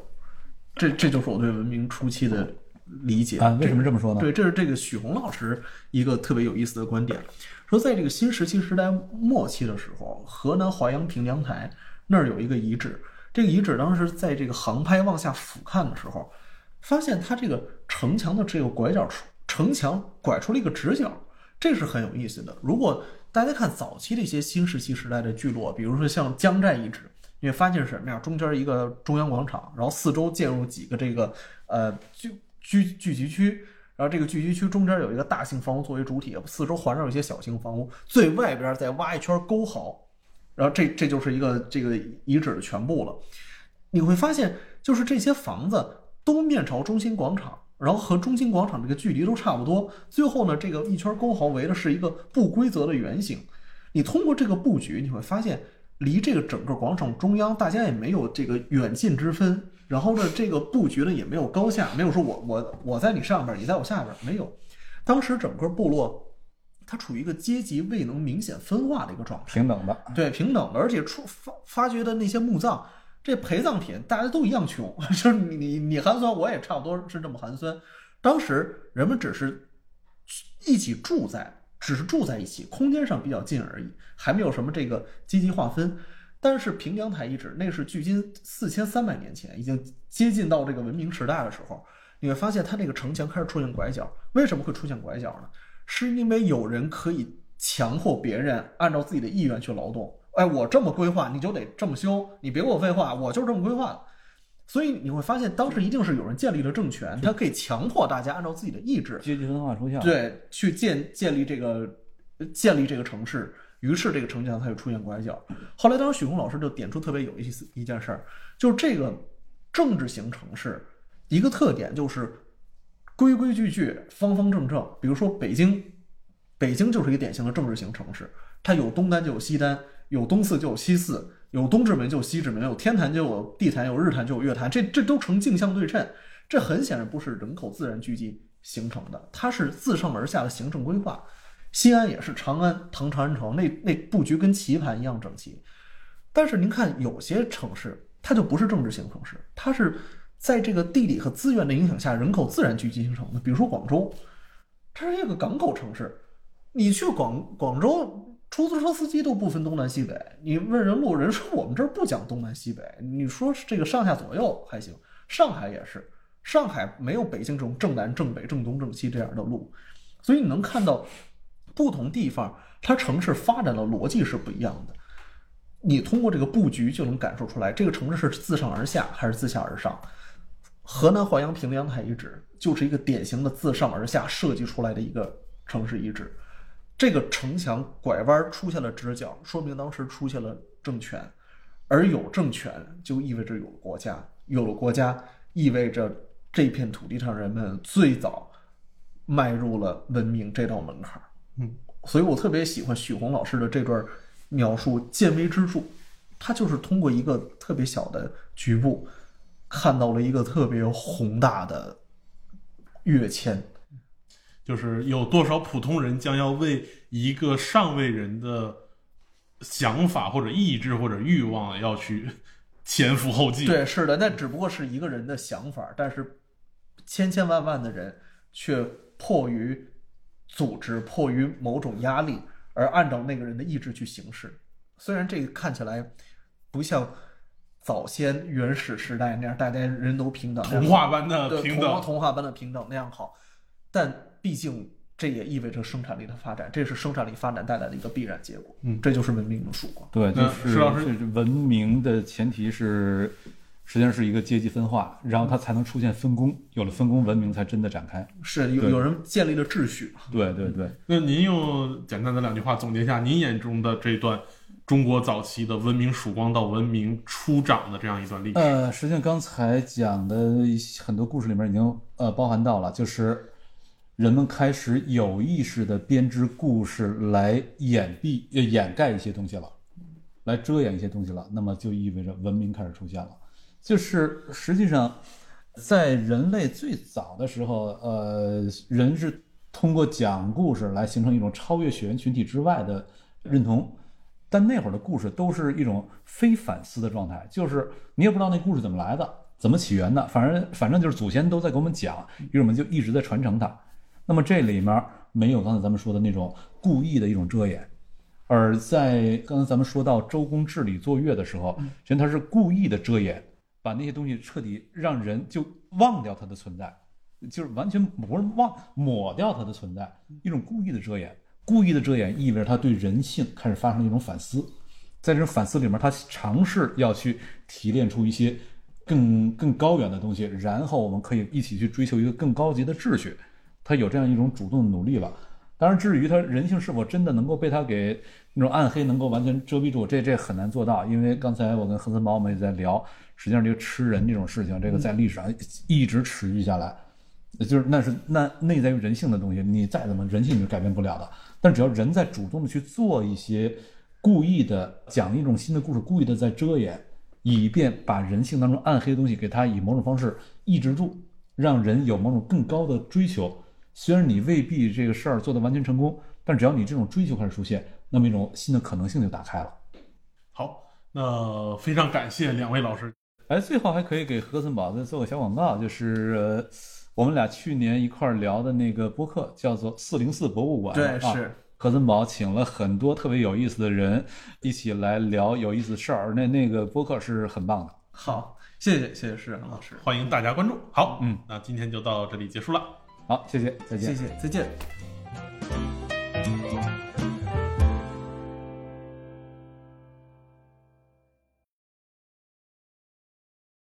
这这就是我对文明初期的理解啊，为什么这么说呢？对，这是这个许宏老师一个特别有意思的观点，说在这个新石器时代末期的时候，河南淮阳平凉台那儿有一个遗址，这个遗址当时在这个航拍往下俯瞰的时候，发现它这个城墙的这个拐角处，城墙拐出了一个直角，这是很有意思的。如果大家看早期的一些新石器时代的聚落，比如说像江寨遗址，你会发现是什么样？中间一个中央广场，然后四周建入几个这个呃聚聚聚集区，然后这个聚集区中间有一个大型房屋作为主体，四周环绕一些小型房屋，最外边再挖一圈沟壕，然后这这就是一个这个遗址的全部了。你会发现，就是这些房子都面朝中心广场，然后和中心广场这个距离都差不多。最后呢，这个一圈沟壕围的是一个不规则的圆形。你通过这个布局，你会发现离这个整个广场中央，大家也没有这个远近之分，然后呢，这个布局呢也没有高下，没有说我我我在你上边，你在我下边，没有。当时整个部落它处于一个阶级未能明显分化的一个状态，平等的，对平等的，而且出发发掘的那些墓葬，这陪葬品大家都一样穷，<laughs> 就是你你你寒酸，我也差不多是这么寒酸。当时人们只是一起住在，只是住在一起，空间上比较近而已，还没有什么这个阶级划分。但是平凉台遗址，那是距今四千三百年前，已经接近到这个文明时代的时候，你会发现它这个城墙开始出现拐角。为什么会出现拐角呢？是因为有人可以强迫别人按照自己的意愿去劳动。哎，我这么规划，你就得这么修，你别给我废话，我就是这么规划的。所以你会发现，当时一定是有人建立了政权，他可以强迫大家按照自己的意志，阶级分化出现了。对，去建建立这个建立这个城市，于是这个城墙才会出现拐角。后来，当时许宏老师就点出特别有意思一件事儿，就是这个政治型城市一个特点就是规规矩矩、方方正正。比如说北京，北京就是一个典型的政治型城市，它有东单就有西单，有东四就有西四。有东直门就有西直门，有天坛就有地坛，有日坛就有月坛，这这都成镜像对称。这很显然不是人口自然聚集形成的，它是自上而下的行政规划。西安也是长安唐长安城，那那布局跟棋盘一样整齐。但是您看，有些城市它就不是政治型城市，它是在这个地理和资源的影响下，人口自然聚集形成的。比如说广州，它是一个港口城市，你去广广州。出租车司机都不分东南西北，你问人路人说我们这儿不讲东南西北，你说是这个上下左右还行，上海也是，上海没有北京这种正南正北正东正西这样的路，所以你能看到不同地方它城市发展的逻辑是不一样的，你通过这个布局就能感受出来这个城市是自上而下还是自下而上。河南淮阳平凉台遗址就是一个典型的自上而下设计出来的一个城市遗址。这个城墙拐弯出现了直角，说明当时出现了政权，而有政权就意味着有国家，有了国家意味着这片土地上人们最早迈入了文明这道门槛。儿，所以我特别喜欢许宏老师的这段描述“见微知著”，他就是通过一个特别小的局部，看到了一个特别宏大的跃迁。就是有多少普通人将要为一个上位人的想法或者意志或者欲望要去 <laughs> 前赴后继？对，是的，那只不过是一个人的想法，但是千千万万的人却迫于组织、迫于某种压力而按照那个人的意志去行事。虽然这个看起来不像早先原始时代那样大家人都平等、童话般的平等、童话般的平等那样好，但。毕竟，这也意味着生产力的发展，这是生产力发展带来的一个必然结果。嗯，这就是文明的曙光。对，就是文明的前提是，实际上是一个阶级分化，然后它才能出现分工，有了分工，文明才真的展开。是有有人建立了秩序。对对对。那您用简单的两句话总结一下您眼中的这段中国早期的文明曙光到文明初长的这样一段历史？呃，实际上刚才讲的很多故事里面已经呃包含到了，就是。人们开始有意识的编织故事来掩蔽、掩盖一些东西了，来遮掩一些东西了。那么就意味着文明开始出现了。就是实际上，在人类最早的时候，呃，人是通过讲故事来形成一种超越血缘群体之外的认同。但那会儿的故事都是一种非反思的状态，就是你也不知道那故事怎么来的、怎么起源的，反正反正就是祖先都在给我们讲，于是我们就一直在传承它。那么这里面没有刚才咱们说的那种故意的一种遮掩，而在刚才咱们说到周公治理作月的时候，实际上他是故意的遮掩，把那些东西彻底让人就忘掉它的存在，就是完全不是忘抹掉它的存在，一种故意的遮掩。故意的遮掩意味着他对人性开始发生一种反思，在这种反思里面，他尝试要去提炼出一些更更高远的东西，然后我们可以一起去追求一个更高级的秩序。他有这样一种主动的努力了，当然，至于他人性是否真的能够被他给那种暗黑能够完全遮蔽住，这这很难做到。因为刚才我跟何森宝我们也在聊，实际上这个吃人这种事情，这个在历史上一直持续下来，就是那是那内在于人性的东西，你再怎么人性你是改变不了的。但只要人在主动的去做一些故意的讲一种新的故事，故意的在遮掩，以便把人性当中暗黑的东西给它以某种方式抑制住，让人有某种更高的追求。虽然你未必这个事儿做得完全成功，但只要你这种追求开始出现，那么一种新的可能性就打开了。好，那非常感谢两位老师。哎，最后还可以给何森宝再做个小广告，就是、呃、我们俩去年一块儿聊的那个播客叫做四零四博物馆，对，啊是，何森宝请了很多特别有意思的人一起来聊有意思的事儿，那那个播客是很棒的。好，谢谢谢谢施阳老师，欢迎大家关注。好，嗯，那今天就到这里结束了。好，谢谢，再见谢。谢，再见。